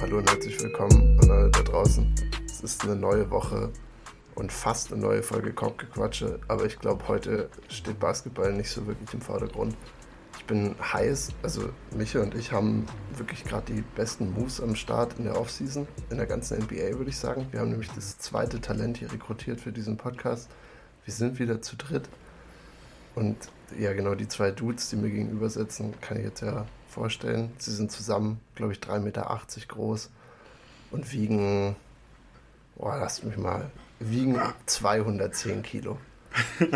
Hallo und herzlich willkommen an alle da draußen. Es ist eine neue Woche und fast eine neue Folge Korbgequatsche, aber ich glaube, heute steht Basketball nicht so wirklich im Vordergrund. Ich bin heiß, also Micha und ich haben wirklich gerade die besten Moves am Start in der Offseason, in der ganzen NBA würde ich sagen. Wir haben nämlich das zweite Talent hier rekrutiert für diesen Podcast. Wir sind wieder zu dritt und ja, genau, die zwei Dudes, die mir gegenüber sitzen, kann ich jetzt ja vorstellen. Sie sind zusammen, glaube ich, 3,80 Meter groß und wiegen, boah, lasst mich mal, wiegen 210 Kilo.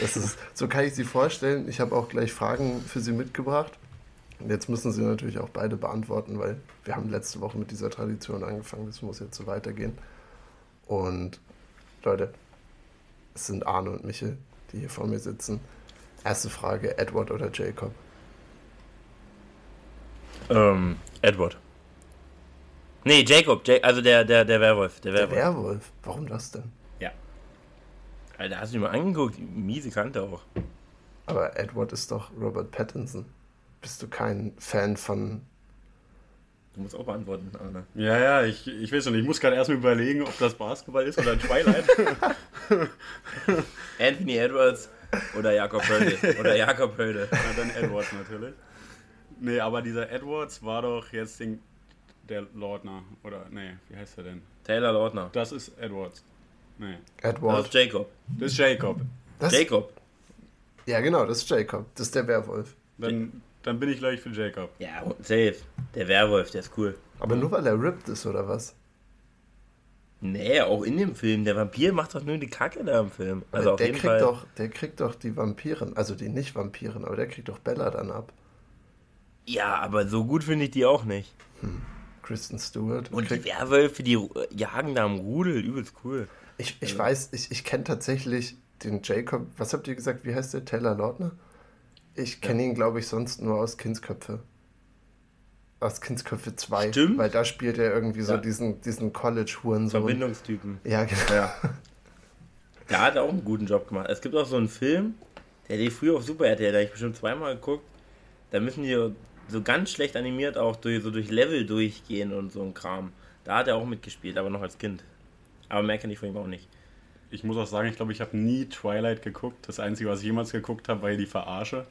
das ist, so kann ich sie vorstellen. Ich habe auch gleich Fragen für sie mitgebracht. Und jetzt müssen sie natürlich auch beide beantworten, weil wir haben letzte Woche mit dieser Tradition angefangen. Das muss jetzt so weitergehen. Und Leute, es sind Arne und Michel, die hier vor mir sitzen. Erste Frage, Edward oder Jacob? Ähm, Edward. Nee, Jacob, ja also der, der, der Werwolf. Der Werwolf. Der Werwolf? Warum das denn? Ja. Alter, hast du dir mal angeguckt? Miese Kante auch. Aber Edward ist doch Robert Pattinson. Bist du kein Fan von. Du musst auch beantworten, Arne. Ja, ja, ich, ich weiß schon, ich muss gerade erstmal überlegen, ob das Basketball ist oder Twilight. Anthony Edwards oder Jakob Hölde. Oder Jakob Hölde. Ja, dann Edwards natürlich. Nee, aber dieser Edwards war doch jetzt den, der Lordner. Oder, nee, wie heißt er denn? Taylor Lordner. Das ist Edwards. Nee. Edward. Das ist Jacob. Das ist Jacob. Das Jacob. Ja, genau, das ist Jacob. Das ist der Werwolf. Dann, dann bin ich gleich für Jacob. Ja, safe. Der Werwolf, der ist cool. Aber nur weil er ripped ist, oder was? Nee, auch in dem Film. Der Vampir macht doch nur die Kacke da im Film. Also aber der, kriegt Fall. Doch, der kriegt doch die Vampiren, also die nicht Vampiren, aber der kriegt doch Bella dann ab. Ja, aber so gut finde ich die auch nicht. Hm. Kristen Stewart. Und die Werwölfe, die jagen da am Rudel, übelst cool. Ich, ich also. weiß, ich, ich kenne tatsächlich den Jacob, was habt ihr gesagt, wie heißt der? Taylor Lautner? Ich kenne ja. ihn, glaube ich, sonst nur aus Kindsköpfe. Aus Kindsköpfe 2. Stimmt. Weil da spielt er irgendwie ja. so diesen, diesen College-Hurensohn. Verbindungstypen. Ja, genau. Ja. Der hat auch einen guten Job gemacht. Es gibt auch so einen Film, der lief früher auf Super RTL, da habe ich bestimmt zweimal geguckt. Da müssen die so ganz schlecht animiert auch durch, so durch Level durchgehen und so ein Kram. Da hat er auch mitgespielt, aber noch als Kind. Aber mehr kenne ich von ihm auch nicht. Ich muss auch sagen, ich glaube, ich habe nie Twilight geguckt. Das Einzige, was ich jemals geguckt habe, war die Verarsche.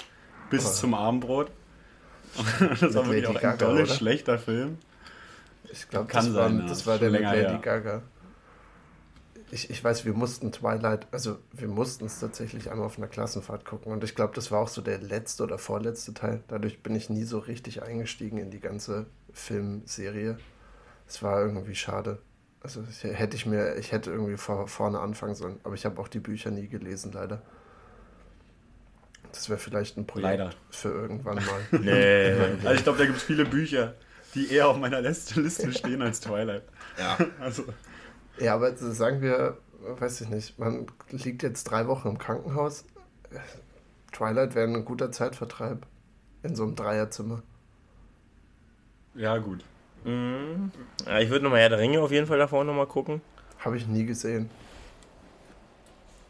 Bis oh. zum Abendbrot. das war wirklich auch ein toller, schlechter Film. Ich glaube, das, war, das war der mit Lady her. Gaga ich, ich weiß, wir mussten Twilight, also wir mussten es tatsächlich einmal auf einer Klassenfahrt gucken und ich glaube, das war auch so der letzte oder vorletzte Teil. Dadurch bin ich nie so richtig eingestiegen in die ganze Filmserie. Es war irgendwie schade. Also ich, hätte ich mir, ich hätte irgendwie vor, vorne anfangen sollen, aber ich habe auch die Bücher nie gelesen, leider. Das wäre vielleicht ein Projekt leider. für irgendwann mal. nee. also ich glaube, da gibt es viele Bücher, die eher auf meiner Liste stehen als Twilight. Ja. Also. Ja, aber sagen wir, weiß ich nicht, man liegt jetzt drei Wochen im Krankenhaus. Twilight wäre ein guter Zeitvertreib in so einem Dreierzimmer. Ja, gut. Mhm. Ja, ich würde nochmal Herr der Ringe auf jeden Fall davor nochmal gucken. Habe ich nie gesehen.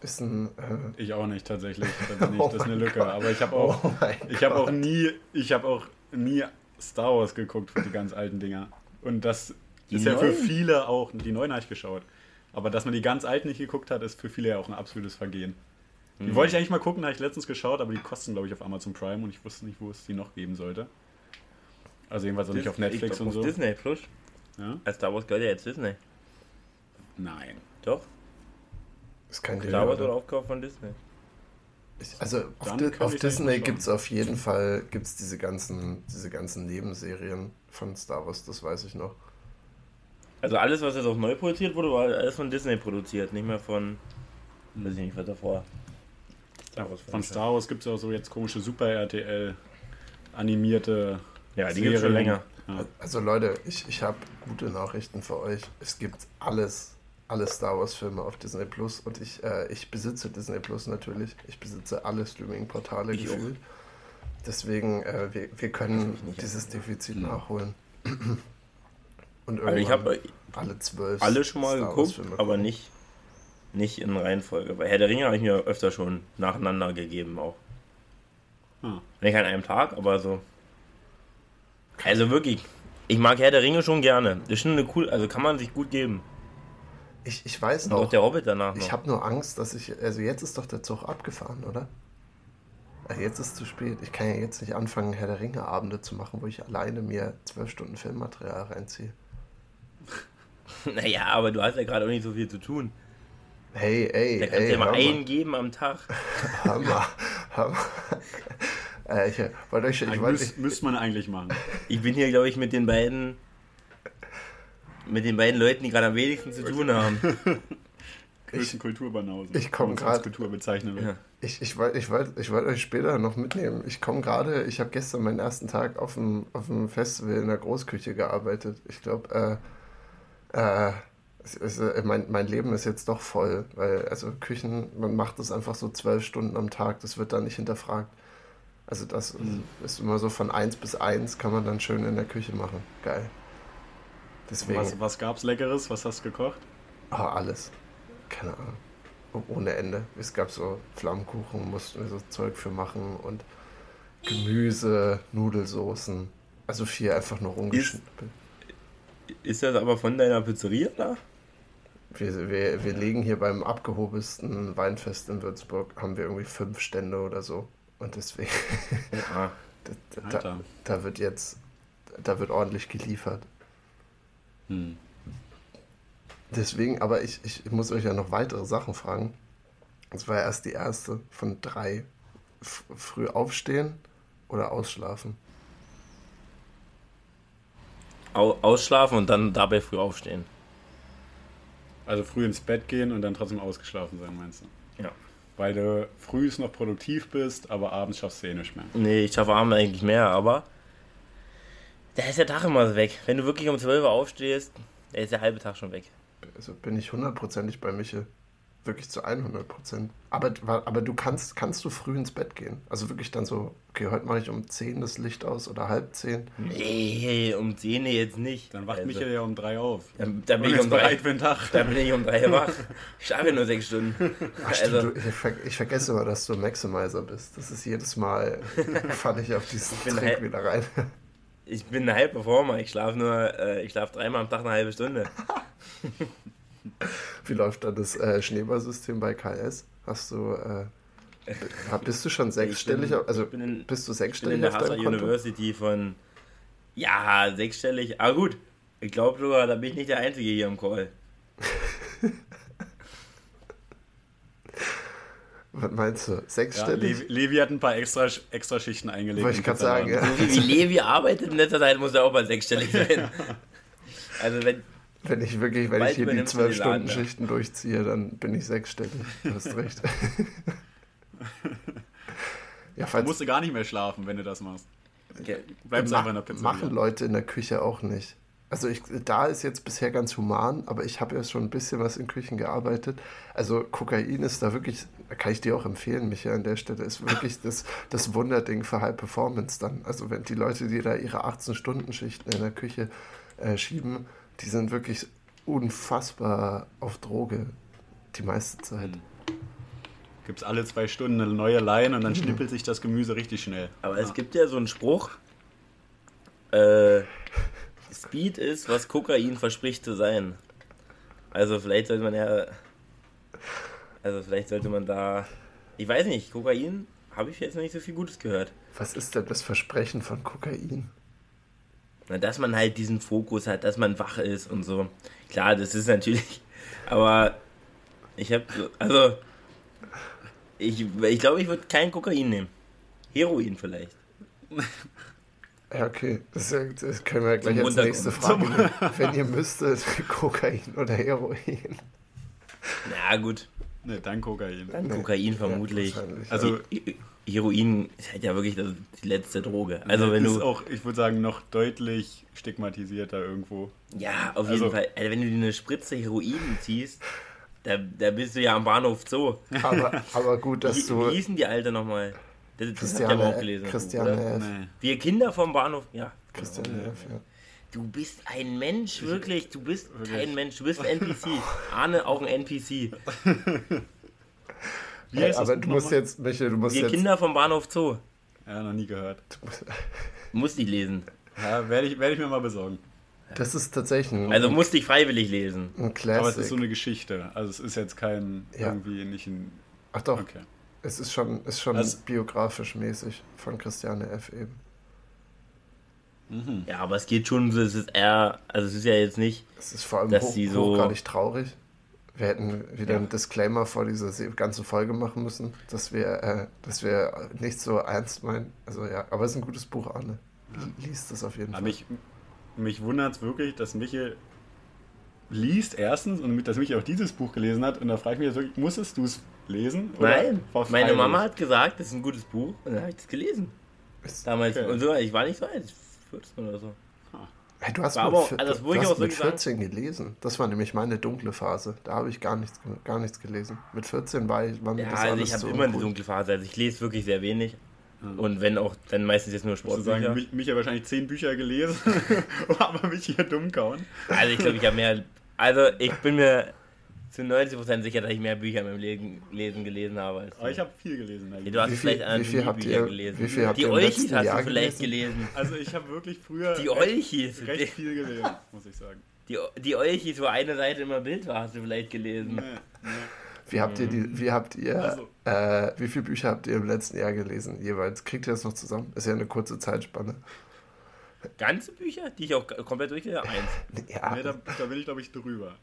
Ist ein. Äh ich auch nicht tatsächlich. Das, nicht, oh das ist eine Lücke. Gott. Aber ich habe auch, oh ich habe auch nie, ich habe auch nie Star Wars geguckt für die ganz alten Dinger. Und das die ist neuen? ja für viele auch, die neuen habe ich geschaut. Aber dass man die ganz alten nicht geguckt hat, ist für viele ja auch ein absolutes Vergehen. Die mhm. wollte ich eigentlich mal gucken, habe ich letztens geschaut, aber die kosten, glaube ich, auf Amazon Prime und ich wusste nicht, wo es die noch geben sollte. Also jedenfalls auch nicht auf Netflix und so. Disney Plus. Ja? Als Star Wars gehört ja jetzt Disney. Nein. Doch. Ist kein Star Wars oder Aufkauf von Disney. Also auf, Di auf Disney gibt es auf jeden Fall gibt's diese, ganzen, diese ganzen Nebenserien von Star Wars, das weiß ich noch. Also alles, was jetzt auch neu produziert wurde, war alles von Disney produziert, nicht mehr von. Weiß ich nicht, was davor. Star Wars von Star Wars gibt es auch so jetzt komische Super RTL animierte. Ja, die gibt schon länger. Ja. Also Leute, ich, ich habe gute Nachrichten für euch. Es gibt alles, alle Star Wars Filme auf Disney Plus und ich, äh, ich besitze Disney Plus natürlich. Ich besitze alle Streaming-Portale gefühlt. Deswegen, äh, wir, wir können dieses Defizit nachholen. Und also ich habe alle zwölf alle schon mal geguckt, aber nicht, nicht in Reihenfolge. Bei Herr der Ringe habe ich mir öfter schon nacheinander gegeben auch. Hm. Nicht an einem Tag, aber so. Also wirklich, Ich mag Herr der Ringe schon gerne. Das ist schon eine cool, also kann man sich gut geben. Ich, ich weiß Und noch. auch der Hobbit danach noch. Ich habe nur Angst, dass ich. Also jetzt ist doch der Zug abgefahren, oder? Also jetzt ist es zu spät. Ich kann ja jetzt nicht anfangen, Herr der Ringe Abende zu machen, wo ich alleine mir zwölf Stunden Filmmaterial reinziehe. Naja, aber du hast ja gerade auch nicht so viel zu tun. Hey, ey, Da kannst du ey, ja mal einen geben am Tag. Hör mal. Äh, ich wollte euch, ich wollte, müß, müsste man eigentlich machen. Ich bin hier, glaube ich, mit den beiden mit den beiden Leuten, die gerade am wenigsten zu tun haben. Größten Kulturbanausen. ich komm wenn man es grad- als Kultur bezeichnen. Ja. Ich, ich wollte ich wollt, ich wollt euch später noch mitnehmen. Ich komme gerade, ich habe gestern meinen ersten Tag auf dem, auf dem Festival in der Großküche gearbeitet. Ich glaube, äh, äh, ist, äh, mein, mein Leben ist jetzt doch voll, weil also Küchen, man macht das einfach so zwölf Stunden am Tag, das wird dann nicht hinterfragt. Also das ist- ist immer so von 1 bis 1 kann man dann schön in der Küche machen. Geil. Deswegen, Was, was gab's Leckeres? Was hast du gekocht? Ah, alles. Keine Ahnung. Oh- Ohne Ende. Es gab so Flammkuchen, mussten wir so Zeug für machen und Gemüse, Nudelsoßen. Also viel einfach nur rumgeschnippelt. Ist das aber von deiner Pizzeria da? Wir, wir, wir legen hier beim abgehobelsten Weinfest in Würzburg, haben wir irgendwie fünf Stände oder so. Und deswegen, Ah, da, da, Alter. da wird jetzt, da wird ordentlich geliefert. Hm. Deswegen, aber ich, ich muss euch ja noch weitere Sachen fragen. Das war ja erst die erste von drei. F früh aufstehen oder ausschlafen? au ausschlafen und dann dabei früh aufstehen. Also früh ins Bett gehen und dann trotzdem ausgeschlafen sein, meinst du? Ja. Weil du früh noch produktiv bist, aber abends schaffst du eh nicht mehr. Nee, ich schaffe abends eigentlich mehr, aber da ist der Tag immer so weg. Wenn du wirklich um 12 Uhr aufstehst, da ist der halbe Tag schon weg. Also bin ich hundertprozentig bei Michel. Wirklich zu 100 Prozent. Aber, aber du kannst, kannst du früh ins Bett gehen? Also wirklich dann so, okay, heute mache ich um 10 das Licht aus oder halb 10. Nee, um 10 jetzt nicht. Dann wacht Also, Michael ja um drei auf. Dann, dann, bin ich um drei, bereit für den Tag. dann bin ich um 3 wach. Ich schlafe ja nur 6 Stunden. Ach, stimmt, Also, du, ich, ver ich vergesse immer, dass du ein Maximizer bist. Das ist jedes Mal, falle ich auf diesen Trick wieder rein. Ich bin ein High Performer. Ich schlafe nur, äh, ich schlafe dreimal am Tag eine halbe Stunde. Wie läuft da das äh, Schneeballsystem bei KS? Hast du, äh, bist du schon sechsstellig? bin- also ich bin in- bist du Ich bin sechsstellig in der Konto? University von, ja, sechsstellig. Aber gut, ich glaube sogar, da bin ich nicht der Einzige hier im Call. Was meinst du? Ja, Sechsstellig? Levi, Levi hat ein paar extra, extra Schichten eingelegt. Wollte ich grad sagen, ja. So wie Levi arbeitet in letzter Zeit, muss er auch mal sechsstellig sein. Also wenn, Wenn ich wirklich, wenn ich hier die du zwölf Stunden ja. Schichten durchziehe, dann bin ich sechsstellig. Du hast recht. ja, Du falls musst du gar nicht mehr schlafen, wenn du das machst. Bleibst Ma- einfach in der Pizzeria. machen Leute in der Küche auch nicht. Also ich, da ist jetzt bisher ganz human, aber ich habe ja schon ein bisschen was in Küchen gearbeitet. Also Kokain ist da wirklich, da kann ich dir auch empfehlen, Micha, an der Stelle, ist wirklich das, das Wunderding für High Performance dann. Also wenn die Leute, die da ihre 18-Stunden-Schichten in der Küche äh, schieben, die sind wirklich unfassbar auf Droge die meiste Zeit. Mhm. Gibt's alle zwei Stunden eine neue Line und dann schnippelt sich das Gemüse richtig schnell. aber es gibt ja so einen Spruch, äh, Speed ist, was Kokain verspricht zu sein. Also vielleicht sollte man ja, also vielleicht sollte man da, ich weiß nicht, Kokain habe ich jetzt noch nicht so viel Gutes gehört. Was ist denn das Versprechen von Kokain? Na, dass man halt diesen Fokus hat, dass man wach ist und so. Klar, das ist natürlich, aber ich habe, also, ich, ich glaube, ich würde kein Kokain nehmen. Heroin vielleicht. Ja, okay. Das, ja- das können wir gleich Zum als nächste. Frage nehmen. Wenn ihr müsstet, Kokain oder Heroin? Na gut, Ne, dann Kokain. dann Nee. Kokain vermutlich. Ja, Also- He- Heroin ist halt ja wirklich das, die letzte Droge. Also wenn ist du, auch, ich würde sagen, noch deutlich stigmatisierter irgendwo. ja, auf jeden Also- Fall, also wenn du dir eine Spritze Heroin ziehst, da, da bist du ja am Bahnhof Zoo. aber, aber gut, dass Wie, du wie hießen die Alte nochmal? Das, das habt ihr aber auch Christiane, gelesen. Christiane oder? F. Nee. Wir Kinder vom Bahnhof, ja. Christiane F. Ja. Du bist ein Mensch, wirklich. Du bist Wirklich. kein Mensch. Du bist ein NPC. Arne auch ein NPC. Wie heißt das aber du musst jetzt, Michael, du musst Wir jetzt. Kinder vom Bahnhof Zoo. Ja, noch nie gehört. Musste ich lesen. Ja, werde ich, werd ich mir mal besorgen. Das ist tatsächlich ein. Also musste ich freiwillig lesen. Ein Classic. Aber es ist so eine Geschichte. Also es ist jetzt kein ja. irgendwie nicht ein. Ach doch. Okay. Es ist schon, ist schon also, biografisch mäßig von Christiane F. eben. Mhm. Ja, aber es geht schon, es ist eher, also es ist ja jetzt nicht. Es ist vor allem dass hoch, sie so hochgradig traurig. Wir hätten wieder ja. einen Disclaimer vor dieser ganzen Folge machen müssen, dass wir, äh, dass wir nicht so ernst meinen. Also ja, aber es ist ein gutes Buch, Arne. Liest es auf jeden aber Fall. Mich, mich wundert es wirklich, dass Michael liest erstens und dass Michael auch dieses Buch gelesen hat. Und da frage ich mich jetzt wirklich, musstest du es lesen? Nein, meine Mama hat gesagt, das ist ein gutes Buch und dann habe ich es gelesen. Damals, okay. und so, ich war nicht so alt, 14 oder so. Hey, du hast, aber, mit, also du hast mit 14 sagen. gelesen. Das war nämlich meine dunkle Phase. Da habe ich gar nichts, gar nichts gelesen. Mit 14 war, ich, war mir ja, das also alles ich habe so immer eine dunkle Phase. Also ich lese wirklich sehr wenig. Und wenn auch, dann meistens jetzt nur Sportbücher. Sagen, mich, mich ja wahrscheinlich 10 Bücher gelesen, aber mich hier dumm kauen. Also ich glaube, ich habe mehr. Also ich bin mir zu 90% sicher, dass ich mehr Bücher in meinem Leben, Lesen gelesen habe. Als Aber ich habe viel gelesen. Ja, du hast wie vielleicht viel, wie viel habt ihr, gelesen. Wie viel habt die Olchis hast Jahr du vielleicht gelesen? gelesen. Also ich habe wirklich früher die Olchis. Recht, recht viel gelesen, muss ich sagen. Die, die Olchis, wo eine Seite immer Bild war, hast du vielleicht gelesen. Nee, nee. Wie habt ihr, die, wie habt ihr, also. äh, wie viele Bücher habt ihr im letzten Jahr gelesen jeweils? Kriegt ihr das noch zusammen? Ist ja eine kurze Zeitspanne. Ganze Bücher, die ich auch komplett durchgelesen habe? Eins. Ja. Nee, da, da bin ich, glaube ich, drüber.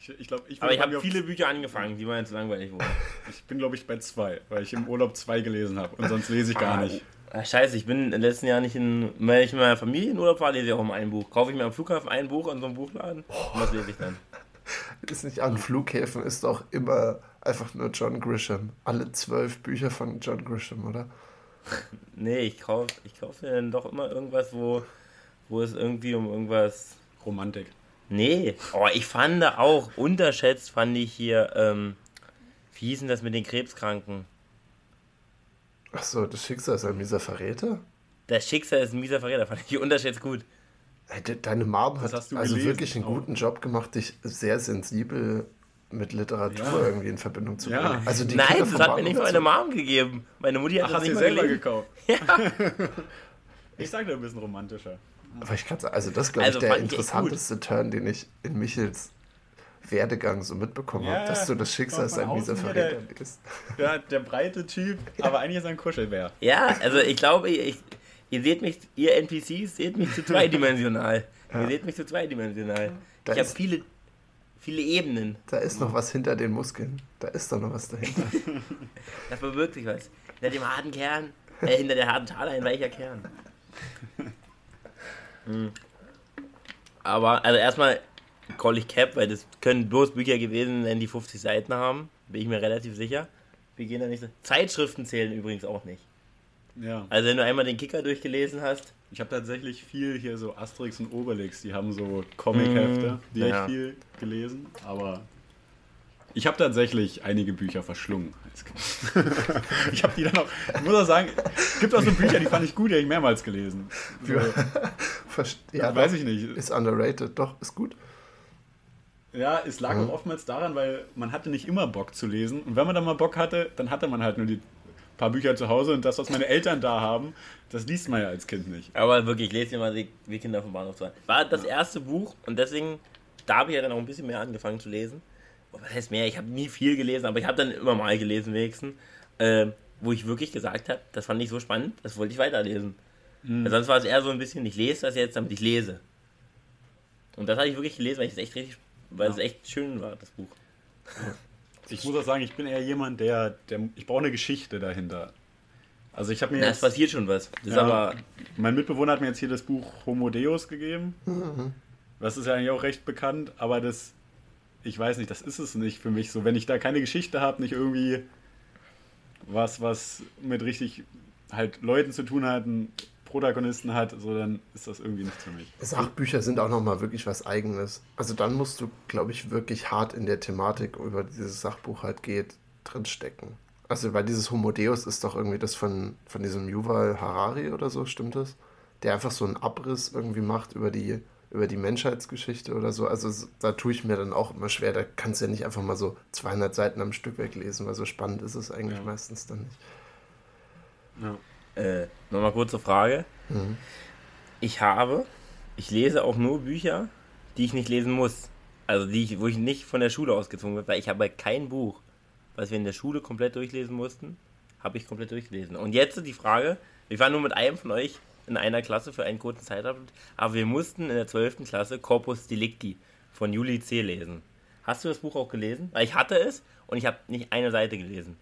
Ich, ich glaub, ich Aber ich habe viele Bücher angefangen, die waren jetzt langweilig wurden. Ich bin, glaube ich, bei zwei, weil ich im Urlaub zwei gelesen habe und sonst lese ich gar ah, nicht. Ach, scheiße, ich bin im letzten Jahr nicht in. Wenn ich mit meiner Familie in Urlaub fahre, lese ich auch immer ein Buch. Kaufe ich mir am Flughafen ein Buch in so einem Buchladen oh. und was lese ich dann? Ist nicht an Flughäfen, ist doch immer einfach nur John Grisham. Alle zwölf Bücher von John Grisham, oder? nee, ich kaufe ich kauf mir dann doch immer irgendwas, wo, wo es irgendwie um irgendwas. Romantik. Nee, oh, ich fand auch, unterschätzt fand ich hier, ähm, wie hieß denn das mit den Krebskranken? Achso, das Schicksal ist ein mieser Verräter? Das Schicksal ist ein mieser Verräter, fand ich unterschätzt gut. Deine Mom hat also gelesen? wirklich einen guten Job gemacht, dich sehr sensibel mit Literatur ja. irgendwie in Verbindung zu bringen. Ja. Also die Nein, das hat mir nicht meine Mom gegeben. Meine Mutti hat Ach, das nicht selber gelesen. gekauft. Ja. ich sage dir ein bisschen romantischer. Aber ich kann also das glaube also ich der interessanteste Turn, den ich in Michels Werdegang so mitbekommen ja, habe, dass du das Schicksal ist ein mieser Verräter bist. Ja, der breite Typ, aber eigentlich ist er ein Kuschelbär. Ja, also ich glaube, ich, ihr seht mich, ihr NPCs seht mich zu zweidimensional. Ja. Ihr seht mich zu zweidimensional. Da ich habe viele, viele Ebenen. Da ist noch was hinter den Muskeln. Da ist doch noch was dahinter. da verbirgt sich was. Hinter dem harten Kern, äh, hinter der harten Schale ein weicher Kern. Mhm. Aber, also erstmal call ich Cap, weil das können bloß Bücher gewesen, wenn die 50 Seiten haben. Bin ich mir relativ sicher. Wir gehen da nicht so. Zeitschriften zählen übrigens auch nicht. Ja. Also wenn du einmal den Kicker durchgelesen hast. Ich habe tatsächlich viel hier so Asterix und Obelix, die haben so Comic-Hefte, mhm. die ja. ich viel gelesen, aber ich habe tatsächlich einige Bücher verschlungen. ich habe die dann auch, ich muss auch sagen, es gibt auch so Bücher, die fand ich gut, die habe ich mehrmals gelesen. So, ja, weiß ich nicht. Ist underrated, doch, ist gut. Ja, es lag mhm. auch oftmals daran, weil man hatte nicht immer Bock zu lesen. Und wenn man dann mal Bock hatte, dann hatte man halt nur die paar Bücher zu Hause und das, was meine Eltern da haben, das liest man ja als Kind nicht. Aber wirklich, lese dir mal die, die Kinder vom Bahnhof 2. War das erste Buch und deswegen, da habe ich ja dann auch ein bisschen mehr angefangen zu lesen was heißt mehr, ich habe nie viel gelesen, aber ich habe dann immer mal gelesen wenigstens, äh, wo ich wirklich gesagt habe, das fand ich so spannend, das wollte ich weiterlesen. Mhm. sonst war es eher so ein bisschen, ich lese das jetzt, damit ich lese. Und das habe ich wirklich gelesen, weil es echt richtig, weil ja. es echt schön war, das Buch. Ich muss auch sagen, ich bin eher jemand, der, der ich brauche eine Geschichte dahinter. Also ich habe mir Na, jetzt, es passiert schon was. Ja, aber mein Mitbewohner hat mir jetzt hier das Buch Homo Deus gegeben. Mhm. Das ist ja eigentlich auch recht bekannt, aber das ich weiß nicht, das ist es nicht für mich so. Wenn ich da keine Geschichte habe, nicht irgendwie was, was mit richtig halt Leuten zu tun hat, einen Protagonisten hat, so dann ist das irgendwie nichts für mich. Sachbücher sind auch nochmal wirklich was Eigenes. Also dann musst du, glaube ich, wirklich hart in der Thematik, über dieses Sachbuch halt geht, drinstecken. Also weil dieses Homo Deus ist doch irgendwie das von, von diesem Yuval Harari oder so, stimmt das? Der einfach so einen Abriss irgendwie macht über die über die Menschheitsgeschichte oder so. Also da tue ich mir dann auch immer schwer. Da kannst du ja nicht einfach mal so 200 Seiten am Stück weglesen, weil so spannend ist es eigentlich ja. meistens dann nicht. Ja. Äh, Nochmal kurze Frage. Mhm. Ich habe, ich lese auch nur Bücher, die ich nicht lesen muss. Also die ich, wo ich nicht von der Schule ausgezwungen werde, weil ich habe kein Buch, was wir in der Schule komplett durchlesen mussten, habe ich komplett durchgelesen. Und jetzt die Frage, wir waren nur mit einem von euch in einer Klasse für einen kurzen Zeitabschnitt, aber wir mussten in der 12. Klasse Corpus Delicti von Juli C. lesen. Hast du das Buch auch gelesen? Weil ich hatte es und ich habe nicht eine Seite gelesen.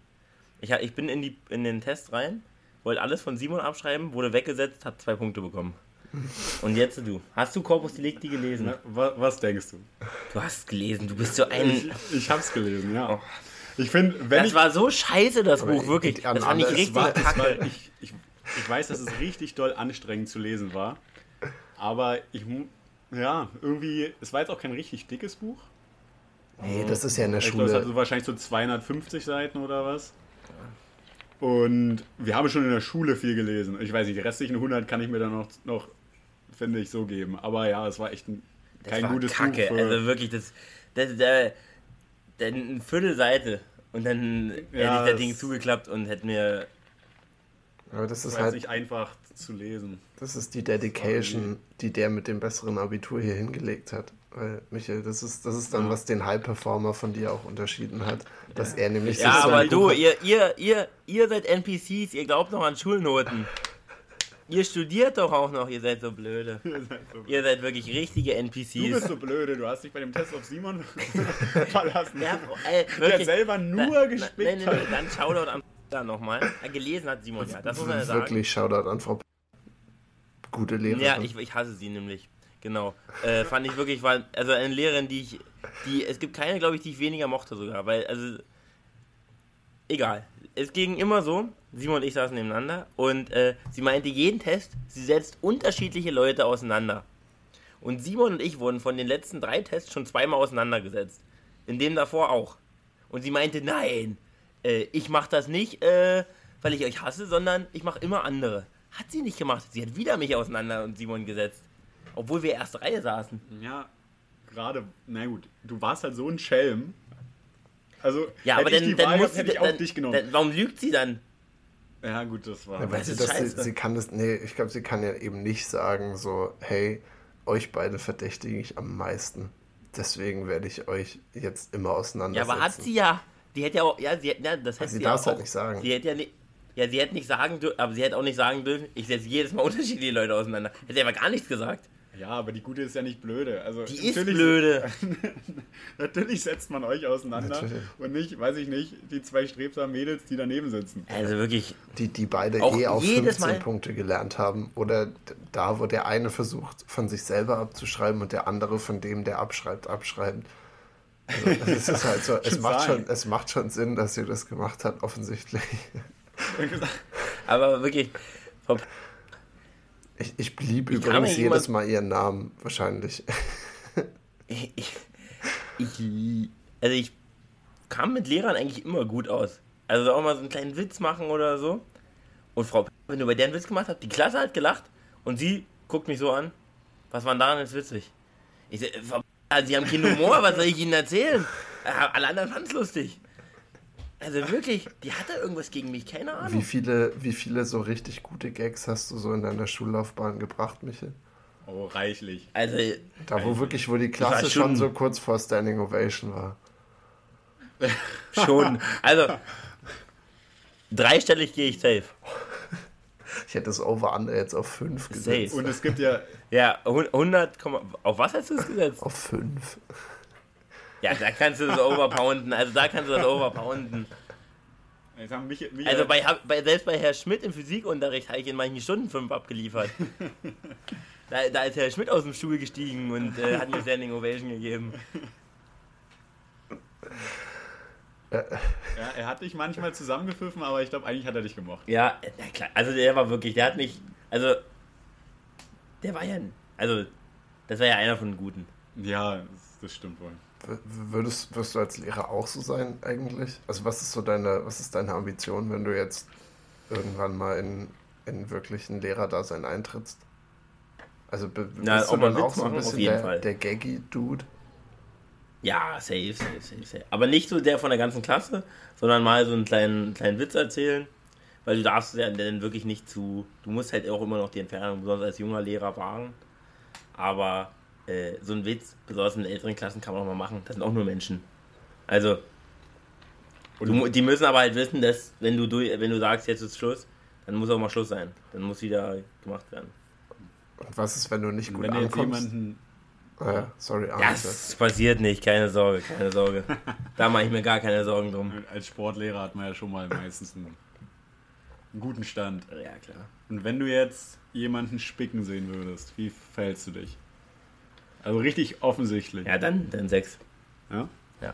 Ich, ich bin in, die, in den Test rein, wollte alles von Simon abschreiben, wurde weggesetzt, hat zwei Punkte bekommen. Und jetzt du. Hast du Corpus Delicti gelesen? Na, was, was, denkst du? Du hast es gelesen, du bist so ein. Ich, ich hab's gelesen, ja. Oh. Ich finde, wenn. Das ich, war so scheiße, das Buch, wirklich. Das war nicht richtig war, kacke. War, ich, ich, ich weiß, dass es richtig doll anstrengend zu lesen war. Aber ich. Ja, irgendwie. Es war jetzt auch kein richtig dickes Buch. Nee, das ist ja in der ich Schule. Das hat wahrscheinlich so 250 Seiten oder was. Und wir haben schon in der Schule viel gelesen. Ich weiß nicht, die restlichen 100 kann ich mir dann noch, noch finde ich, so geben. Aber ja, es war echt ein, kein war gutes Kacke. Buch. Also wirklich, das, das, das, das, eine Viertelseite und dann ja, hätte ich das Ding zugeklappt und hätte mir. Aber das ist halt nicht einfach zu lesen. Das ist die Dedication, die der mit dem besseren Abitur hier hingelegt hat. Weil, Michael, das ist, das ist dann, ja. was den High-Performer von dir auch unterschieden hat. Dass er nämlich Ja, aber du, ihr, ihr, ihr, ihr seid NPCs, ihr glaubt noch an Schulnoten. Ihr studiert doch auch noch, ihr seid so blöde. Ihr seid, so blöde. Ihr seid wirklich richtige NPCs. Du bist so blöde, du hast dich bei dem Test auf Simon verlassen. Ja, ey, wirklich, der selber nur da, gespickt nein, nein, nein, Dann Shoutout an da nochmal. Gelesen hat Simon ja, das muss man ja sagen. Wirklich Shoutout an Frau Gute Lehrerin. Ja, ich, ich hasse sie nämlich. Genau. Äh, fand ich wirklich, weil, also eine Lehrerin, die ich, die, es gibt keine, glaube ich, die ich weniger mochte sogar, weil, also, egal. Es ging immer so, Simon und ich saßen nebeneinander und äh, sie meinte jeden Test, sie setzt unterschiedliche Leute auseinander. Und Simon und ich wurden von den letzten drei Tests schon zweimal auseinandergesetzt. In dem davor auch. Und sie meinte, nein, äh, ich mache das nicht, äh, weil ich euch hasse, sondern ich mache immer andere. Hat sie nicht gemacht. Sie hat wieder mich auseinander und Simon gesetzt. Obwohl wir erste Reihe saßen. Ja, gerade, na gut, du warst halt so ein Schelm. Also, ja, aber dann, dann muss hätte ich auch dich genommen. Dann, warum lügt sie dann? Ja, gut, das war. Ja, weißt du, dass sie, sie, kann das, nee, ich glaube, sie kann ja eben nicht sagen, so, hey, euch beide verdächtige ich am meisten. Deswegen werde ich euch jetzt immer auseinandersetzen. Ja, aber hat sie ja. Die hätte ja auch, ja, sie, ja das hätte sie, sie darf halt nicht sagen. Sie hätte ja nicht, ja, sie hätte nicht sagen dürfen, aber sie hätte auch nicht sagen dürfen, ich setze jedes Mal unterschiedliche Leute auseinander. Hätte sie aber gar nichts gesagt. Ja, aber die gute ist ja nicht blöde. Also die ist blöde. natürlich setzt man euch auseinander natürlich. und nicht, weiß ich nicht, die zwei strebsamen Mädels, die daneben sitzen. Also wirklich. Die, die beide eh auf 15 Mal. Punkte gelernt haben. Oder da, wo der eine versucht, von sich selber abzuschreiben und der andere von dem, der abschreibt, abschreibt. Also, es ist halt so, es macht, schon, es macht schon Sinn, dass sie das gemacht hat, offensichtlich. Aber wirklich, ich, ich blieb ich übrigens jedes Mal ihren Namen, wahrscheinlich. ich, ich, also ich kam mit Lehrern eigentlich immer gut aus. Also auch mal so einen kleinen Witz machen oder so. Und Frau, wenn du bei der einen Witz gemacht hast, die Klasse hat gelacht und sie guckt mich so an. Was war daran jetzt witzig? Ich so, Frau, Sie haben keinen Humor, was soll ich Ihnen erzählen? Alle anderen fanden es lustig. Also wirklich, die hatte irgendwas gegen mich, keine Ahnung. Wie viele, wie viele so richtig gute Gags hast du so in deiner Schullaufbahn gebracht, Michael? Oh, reichlich. Also, da wo wirklich, wo die Klasse schon, schon so kurz vor Standing Ovation war. schon. Also, dreistellig gehe ich safe. Ich hätte das Over-Under jetzt auf 5 gesetzt. Und es gibt ja. Ja, 100, auf was hast du es gesetzt? Auf 5. Ja, da kannst du das overpounden. Also da kannst du das overpounden. Mich, mich also bei, bei, selbst bei Herr Schmidt im Physikunterricht habe ich in manchen Stunden fünf abgeliefert. da, da, ist Herr Schmidt aus dem Stuhl gestiegen und äh, hat mir Standing Ovation gegeben. Ja, er hat dich manchmal zusammengepfiffen, aber ich glaube, eigentlich hat er dich gemocht. Ja, ja, klar. Also der war wirklich, der hat mich, also der war ja, also das war ja einer von den Guten. Ja, das, stimmt wohl. Würdest, wirst du als Lehrer auch so sein eigentlich? Also was ist so deine, was ist deine Ambition, wenn du jetzt irgendwann mal in, in wirklich ein Lehrerdasein eintrittst? Also bist Na, du dann auch so ein bisschen der, der Gaggy-Dude? Ja, safe, safe, safe, safe. Aber nicht so der von der ganzen Klasse, sondern mal so einen kleinen, kleinen Witz erzählen. weil du darfst ja dann wirklich nicht zu, du musst halt auch immer noch die Entfernung, besonders als junger Lehrer, wahren. Aber äh, so ein Witz, besonders in den älteren Klassen, kann man auch mal machen. Das sind auch nur Menschen. Also, du, die müssen aber halt wissen, dass wenn du, wenn du sagst, jetzt ist Schluss, dann muss auch mal Schluss sein. Dann muss wieder gemacht werden. Und was ist, wenn du nicht gut wenn ankommst? Jemanden äh, sorry, Arne. Das passiert nicht, keine Sorge, keine Sorge. da mache ich mir gar keine Sorgen drum. Als Sportlehrer hat man ja schon mal meistens einen, einen guten Stand. Ja, klar. Und wenn du jetzt jemanden spicken sehen würdest, wie verhältst du dich? Also richtig offensichtlich. Ja, dann, dann sechs. Ja? Ja.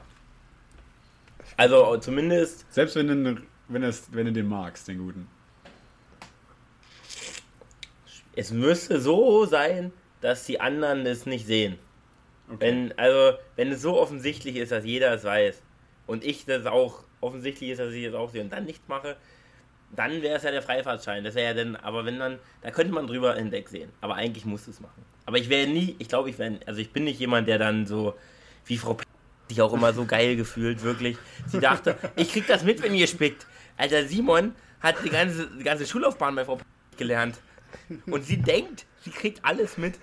Also zumindest. Selbst wenn du, wenn, es, wenn du den magst, den guten. Es müsste so sein, dass die anderen es nicht sehen. Okay. Wenn, also, wenn es so offensichtlich ist, dass jeder es weiß und ich das auch offensichtlich ist, dass ich es auch sehe und dann nicht mache, dann wäre es ja der Freifahrtschein. Das wäre ja dann, aber wenn dann, da könnte man drüber hinwegsehen. Aber eigentlich muss es machen. Aber ich wäre nie, ich glaube, ich wäre, also ich bin nicht jemand, der dann so, wie Frau P sich auch immer so geil gefühlt, wirklich. Sie dachte, ich krieg das mit, wenn ihr spickt. Alter, Simon hat die ganze, die ganze Schullaufbahn bei Frau P gelernt. Und sie denkt, sie kriegt alles mit.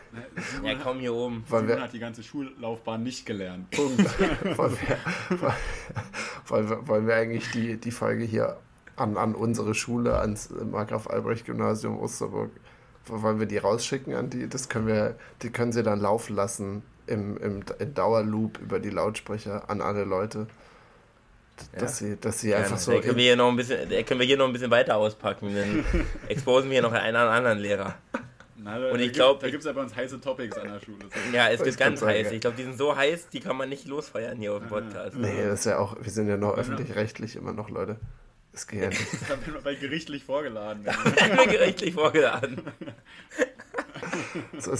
Ja, komm hier oben. Simon wir, hat die ganze Schullaufbahn nicht gelernt. Punkt. wollen, wir, wollen, wir, wollen wir eigentlich die, die Folge hier an, an unsere Schule, ans Markgraf-Albrecht-Gymnasium Osterburg, wollen wir die rausschicken an die? Das können wir, die können sie dann laufen lassen im, im, im Dauerloop über die Lautsprecher an alle Leute dass ja. sie, dass sie einfach so. Da können, wir hier noch ein bisschen, können wir hier noch ein bisschen weiter auspacken. Dann exposen wir hier noch einen anderen Lehrer. Na, da, und ich glaube, da gibt es ja bei uns heiße Topics an der Schule. Ja, es gibt ganz heiß. Ich glaube, die sind so heiß, die kann man nicht losfeiern hier auf dem Podcast. Nee, das ist ja auch, wir sind ja noch öffentlich-rechtlich immer noch, Leute. Das geht ja nicht. Da werden wir bei gerichtlich vorgeladen. Da werden wir gerichtlich vorgeladen. so,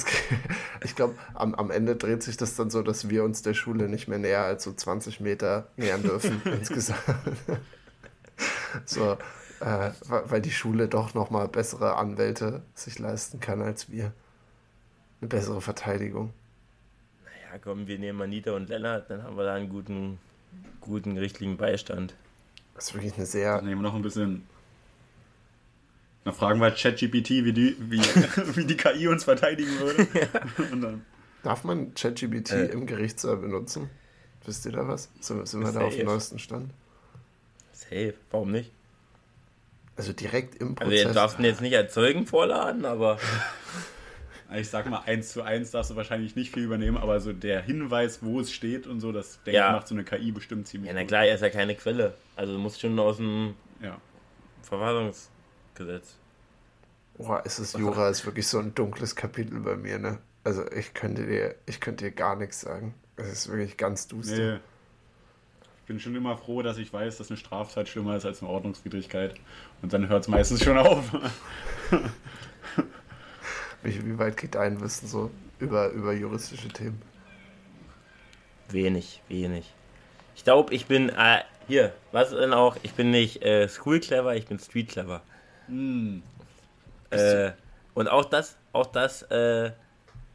ich glaube, am, am Ende dreht sich das dann so, dass wir uns der Schule nicht mehr näher als so 20 Meter nähern dürfen insgesamt. so, äh, weil die Schule doch nochmal bessere Anwälte sich leisten kann als wir. Eine bessere Verteidigung. Naja, komm, wir nehmen Anita und Lennart, dann haben wir da einen guten, guten gerichtlichen Beistand. Das ist wirklich eine sehr. Dann nehmen wir noch ein bisschen dann fragen wir ChatGPT, wie die, wie, wie die KI uns verteidigen würde. ja. Darf man ChatGPT äh. im Gerichtssaal benutzen? Wisst ihr da was? Sind, sind wir da auf dem neuesten Stand? Safe, warum nicht? Also direkt im Prozess. Also, du darfst ihn jetzt nicht als Zeugen vorladen, aber. Ich sag mal, eins zu eins darfst du wahrscheinlich nicht viel übernehmen, aber so der Hinweis, wo es steht und so, das denke ja. ich, macht so eine KI bestimmt ziemlich Ja, na klar, er ist ja keine Quelle. Also du musst schon aus dem ja. Verfassungs Gesetz. Boah, ist es Jura ist wirklich so ein dunkles Kapitel bei mir, ne? Also ich könnte dir, ich könnte dir gar nichts sagen. Es ist wirklich ganz duster. Nee. Ich bin schon immer froh, dass ich weiß, dass eine Straftat schlimmer ist als eine Ordnungswidrigkeit. Und dann hört es meistens schon auf. wie, wie weit geht dein Wissen so über, über juristische Themen? Wenig, wenig. Ich glaube, ich bin, äh, hier, was denn auch, ich bin nicht äh, School clever, ich bin Street clever. Mm. Äh, und auch das, auch das, äh,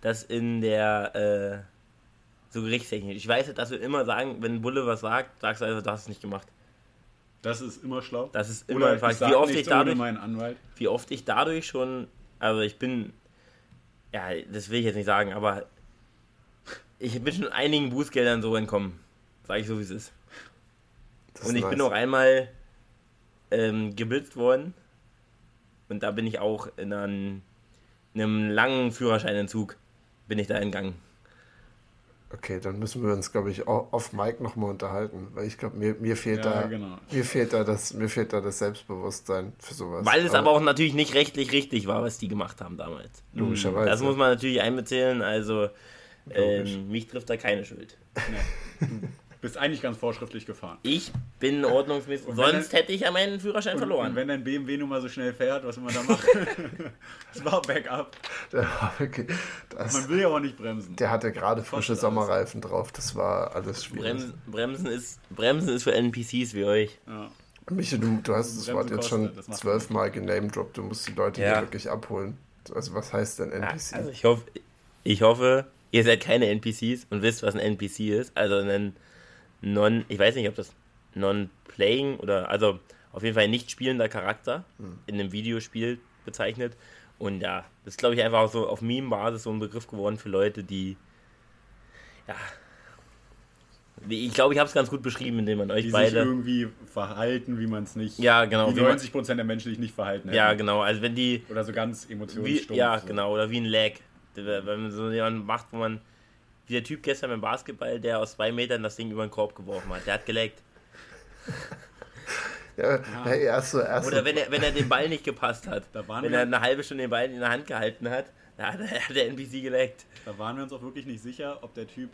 das in der äh, so Gerichtstechnik. Ich weiß, dass wir immer sagen, wenn Bulle was sagt, sagst du also, du hast es nicht gemacht. Das ist immer schlau. Das ist immer einfach. Wie oft ich dadurch, Anwalt. wie oft ich dadurch schon, also ich bin, ja, das will ich jetzt nicht sagen, aber ich bin schon einigen Bußgeldern so entkommen. Sag ich so, wie es ist. Das und ich nice. bin auch einmal ähm, geblitzt worden und da bin ich auch in einem, in einem langen Führerscheinentzug bin ich da entgangen. Okay, dann müssen wir uns, glaube ich, auf Mike nochmal unterhalten, weil ich glaube, mir, mir fehlt ja, da genau. mir fehlt da das mir fehlt da das Selbstbewusstsein für sowas. Weil es aber, aber, auch natürlich nicht rechtlich richtig war, was die gemacht haben damals. Logischerweise. Das muss man natürlich einbezählen, also ähm, mich trifft da keine Schuld. Nee. bist eigentlich ganz vorschriftlich gefahren. Ich bin ordnungsmäßig. Sonst hätte ich ja meinen Führerschein und, verloren. Und wenn dein BMW nun mal so schnell fährt, was immer da macht, das war Backup. Okay, Man will ja auch nicht bremsen. Der hatte gerade frische Sommerreifen drauf. Das war alles schwierig. Bremsen, Bremsen, ist, Bremsen ist für NPCs wie euch. Ja. Michi, du, du hast das Wort jetzt schon zwölfmal genamedroppt. Du musst die Leute ja. hier wirklich abholen. Also was heißt denn NPC? also ich hoffe, ich hoffe, ihr seid keine NPCs und wisst, was ein NPC ist. Also ein Non, ich weiß nicht, ob das Non-Playing oder, also auf jeden Fall ein nicht spielender Charakter hm. in einem Videospiel bezeichnet. Und ja, das ist, glaube ich, einfach so auf Meme-Basis so ein Begriff geworden für Leute, die ja, ich glaube, ich habe es ganz gut beschrieben, indem man euch die beide. Sich irgendwie verhalten, wie man es nicht. Ja, genau. Wie 90 Prozent der Menschen sich nicht verhalten. Hätten. Ja, genau. Also wenn die. Oder so ganz emotionsstumpf. Ja, so. genau. Oder wie ein Lag. Wenn man so jemanden macht, wo man. Wie der Typ gestern beim Basketball, der aus zwei Metern das Ding über den Korb geworfen hat. Der hat gelaggt. Ja, ja. Erst so, erst Oder wenn er, wenn er den Ball nicht gepasst hat. wenn er eine halbe Stunde den Ball in der Hand gehalten hat, da hat der NPC geleckt. Da waren wir uns auch wirklich nicht sicher, ob der Typ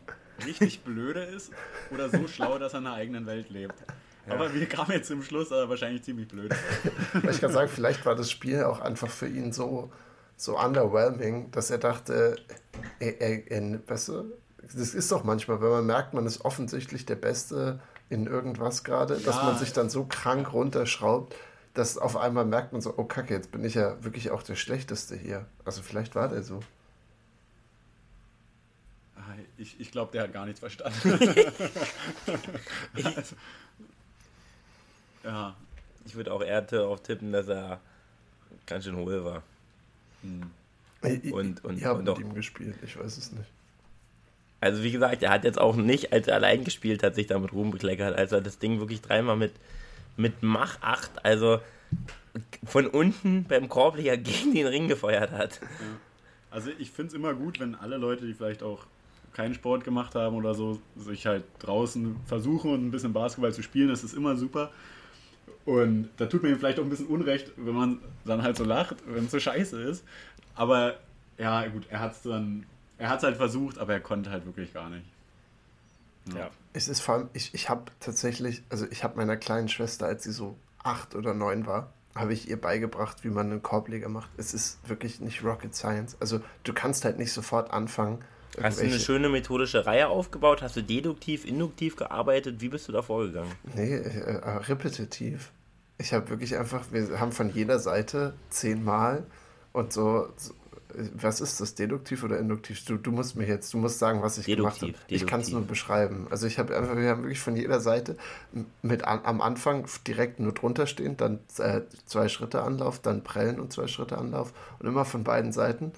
richtig blöde ist oder so schlau, dass er in einer eigenen Welt lebt. Ja. Aber wir kamen jetzt zum Schluss, aber wahrscheinlich ziemlich blöd. ich kann sagen, vielleicht war das Spiel auch einfach für ihn so, so underwhelming, dass er dachte, er, er, er, besser. Das ist doch manchmal, wenn man merkt, man ist offensichtlich der Beste in irgendwas gerade, ja. dass man sich dann so krank runterschraubt, dass auf einmal merkt man so, oh Kacke, jetzt bin ich ja wirklich auch der Schlechteste hier. Also vielleicht war der so. Ah, ich, ich glaube, der hat gar nichts verstanden. also, ja. Ich würde auch eher darauf tippen, dass er ganz schön hohl war. Hm. Und, und, ich habe mit auch, ihm gespielt, ich weiß es nicht. Also wie gesagt, er hat jetzt auch nicht, als er allein gespielt hat, sich damit Ruhm bekleckert, als er das Ding wirklich dreimal mit, mit Mach 8, also von unten beim Korbleger gegen den Ring gefeuert hat. Ja. Also ich finde es immer gut, wenn alle Leute, die vielleicht auch keinen Sport gemacht haben oder so, sich halt draußen versuchen und ein bisschen Basketball zu spielen. Das ist immer super. Und da tut mir vielleicht auch ein bisschen Unrecht, wenn man dann halt so lacht, wenn es so scheiße ist. Aber ja, gut, er hat es dann er hat es halt versucht, aber er konnte halt wirklich gar nicht. Ja. ja. Es ist vor allem, ich, ich habe tatsächlich, also ich habe meiner kleinen Schwester, als sie so acht oder neun war, habe ich ihr beigebracht, wie man einen Korbleger macht. Es ist wirklich nicht Rocket Science. Also du kannst halt nicht sofort anfangen. Hast du eine schöne methodische Reihe aufgebaut? Hast du deduktiv, induktiv gearbeitet? Wie bist du da vorgegangen? Nee, äh, äh repetitiv. Ich habe wirklich einfach, wir haben von jeder Seite zehnmal und so, so was ist das, deduktiv oder induktiv? Du, du musst mir jetzt, du musst sagen, was ich deduktiv, gemacht habe. Ich kann es nur beschreiben. Also ich habe einfach, wir haben wirklich von jeder Seite mit an, am Anfang direkt nur drunter stehen, dann äh, zwei Schritte Anlauf, dann prellen und zwei Schritte Anlauf und immer von beiden Seiten.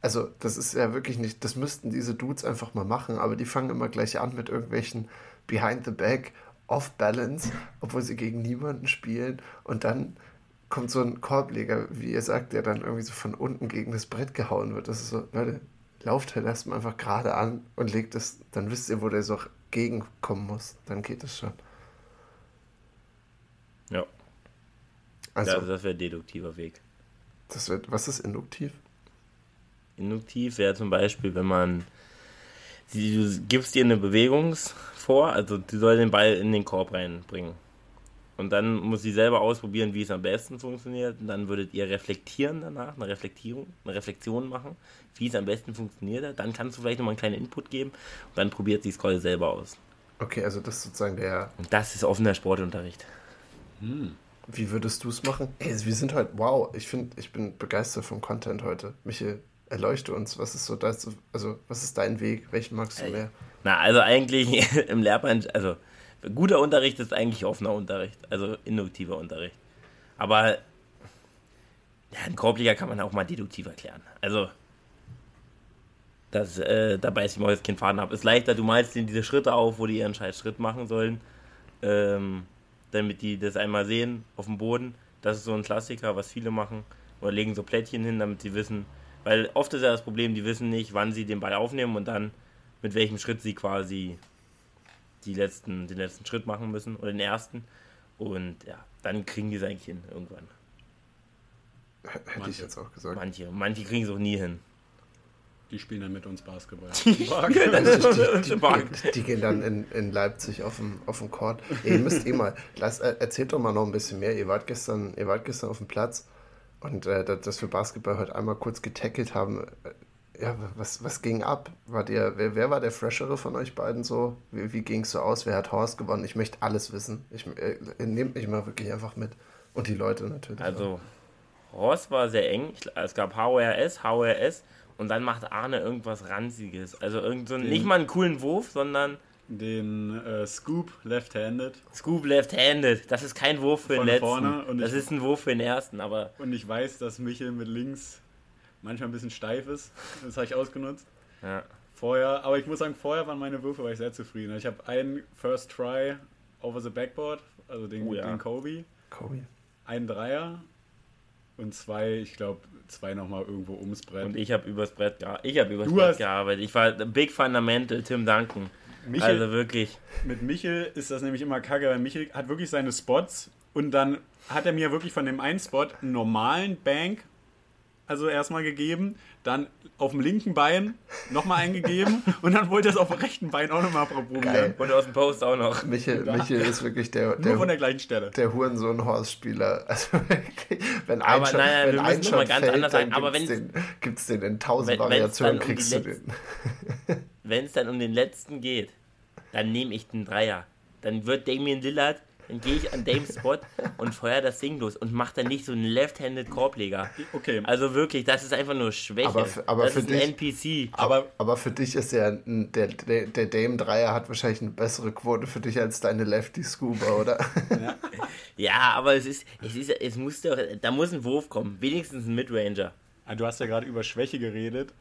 Also das ist ja wirklich nicht, das müssten diese Dudes einfach mal machen, aber die fangen immer gleich an mit irgendwelchen Behind the Back, Off Balance, obwohl sie gegen niemanden spielen und dann kommt so ein Korbleger, wie ihr sagt, der dann irgendwie so von unten gegen das Brett gehauen wird. Das ist so, Leute, lauft halt erstmal einfach gerade an und legt es, dann wisst ihr, wo der so gegenkommen muss. Dann geht es schon. Ja. Also, das, das wäre deduktiver Weg. Das wird, was ist induktiv? Induktiv wäre zum Beispiel, wenn man, du gibst dir eine Bewegung vor, also die soll den Ball in den Korb reinbringen. Und dann muss sie selber ausprobieren, wie es am besten funktioniert. Und dann würdet ihr reflektieren danach, eine Reflektierung, eine Reflexion machen, wie es am besten funktioniert. Dann kannst du vielleicht nochmal einen kleinen Input geben und dann probiert sie es Scroll selber aus. Okay, also das ist sozusagen der. Und das ist offener Sportunterricht. Hm. Wie würdest du es machen? Ey, wir sind heute, wow, ich finde, ich bin begeistert vom Content heute. Michael, erleuchte uns, was ist so das, also was ist dein Weg? Welchen magst du mehr? Na, also eigentlich im Lehrplan, also Guter Unterricht ist eigentlich offener Unterricht, also induktiver Unterricht. Aber ja, ein Korbliga kann man auch mal deduktiv erklären. Also, das, äh, da beißt ich mal jetzt keinen Faden ab. Ist leichter, du malst ihnen diese Schritte auf, wo die ihren scheiß Schritt machen sollen, ähm, damit die das einmal sehen auf dem Boden. Das ist so ein Klassiker, was viele machen. Oder legen so Plättchen hin, damit sie wissen. Weil oft ist ja das Problem, die wissen nicht, wann sie den Ball aufnehmen und dann mit welchem Schritt sie quasi die letzten, den letzten Schritt machen müssen oder den ersten. Und ja, dann kriegen die es eigentlich hin irgendwann. Hätte manche, ich jetzt auch gesagt. Manche, manche kriegen es auch nie hin. Die spielen dann mit uns Basketball. Die, die, die, die gehen dann in, in Leipzig auf dem, auf dem Court. Ihr müsst eh mal, lasst, äh, erzählt doch mal noch ein bisschen mehr. Ihr wart gestern, ihr wart gestern auf dem Platz und äh, dass wir Basketball heute einmal kurz getackelt haben, äh, ja, was, was ging ab? War der, wer, wer war der Freshere von euch beiden so? Wie, wie ging es so aus? Wer hat Horst gewonnen? Ich möchte alles wissen. Ich äh, nehmt mich mal wirklich einfach mit. Und die Leute natürlich. Also, auch. Horst war sehr eng. Es gab HORS, HORS und dann macht Arne irgendwas Ranziges. Also irgend so, nicht mal einen coolen Wurf, sondern den äh, Scoop Left-Handed. Scoop Left-Handed. Das ist kein Wurf für den letzten. Vorne und das ich, ist ein Wurf für den ersten, aber. Und ich weiß, dass Michel mit links manchmal ein bisschen steif ist. Das habe ich ausgenutzt. Ja. Vorher, aber ich muss sagen, vorher waren meine Würfe war ich sehr zufrieden. Ich habe einen First Try over the Backboard, also den, oh, ja. den Kobe. Kobe. Einen Dreier und zwei, ich glaube, zwei nochmal irgendwo ums Brett. Und ich habe übers Brett, gearbeitet. ich hab übers du Brett gearbeitet. Ich war Big Fundamental Tim Duncan. Michel, also wirklich. Mit Michel ist das nämlich immer kacke, weil Michel hat wirklich seine Spots und dann hat er mir wirklich von dem einen Spot einen normalen Bank also erstmal gegeben, dann auf dem linken Bein nochmal eingegeben und dann wollte er es auf dem rechten Bein auch nochmal probieren. Geil. Und aus dem Post auch noch. Michel, Michel ist wirklich der, der, Nur von der gleichen Stelle. der Hurensohn-Horst-Spieler. Also wenn ein aber schon, nein, wenn wir ein mal ganz fällt, anders sein. Aber wenn gibt es den in tausend Variationen, kriegst um du den. wenn es dann um den letzten geht, dann nehme ich den Dreier. Dann wird Damien Lillard dann gehe ich an dem Spot und feuer das Ding los und mache dann nicht so einen Left-Handed Korbleger. Okay. Also wirklich, das ist einfach nur Schwäche. Aber, aber das für ist dich, ein NPC. Aber, aber für dich ist ja der, der, der Dame Dreier hat wahrscheinlich eine bessere Quote für dich als deine Lefty Scuba, oder? Ja, ja aber es ist, es ist, es muss doch, da muss ein Wurf kommen, wenigstens ein Midranger. Ah, du hast ja gerade über Schwäche geredet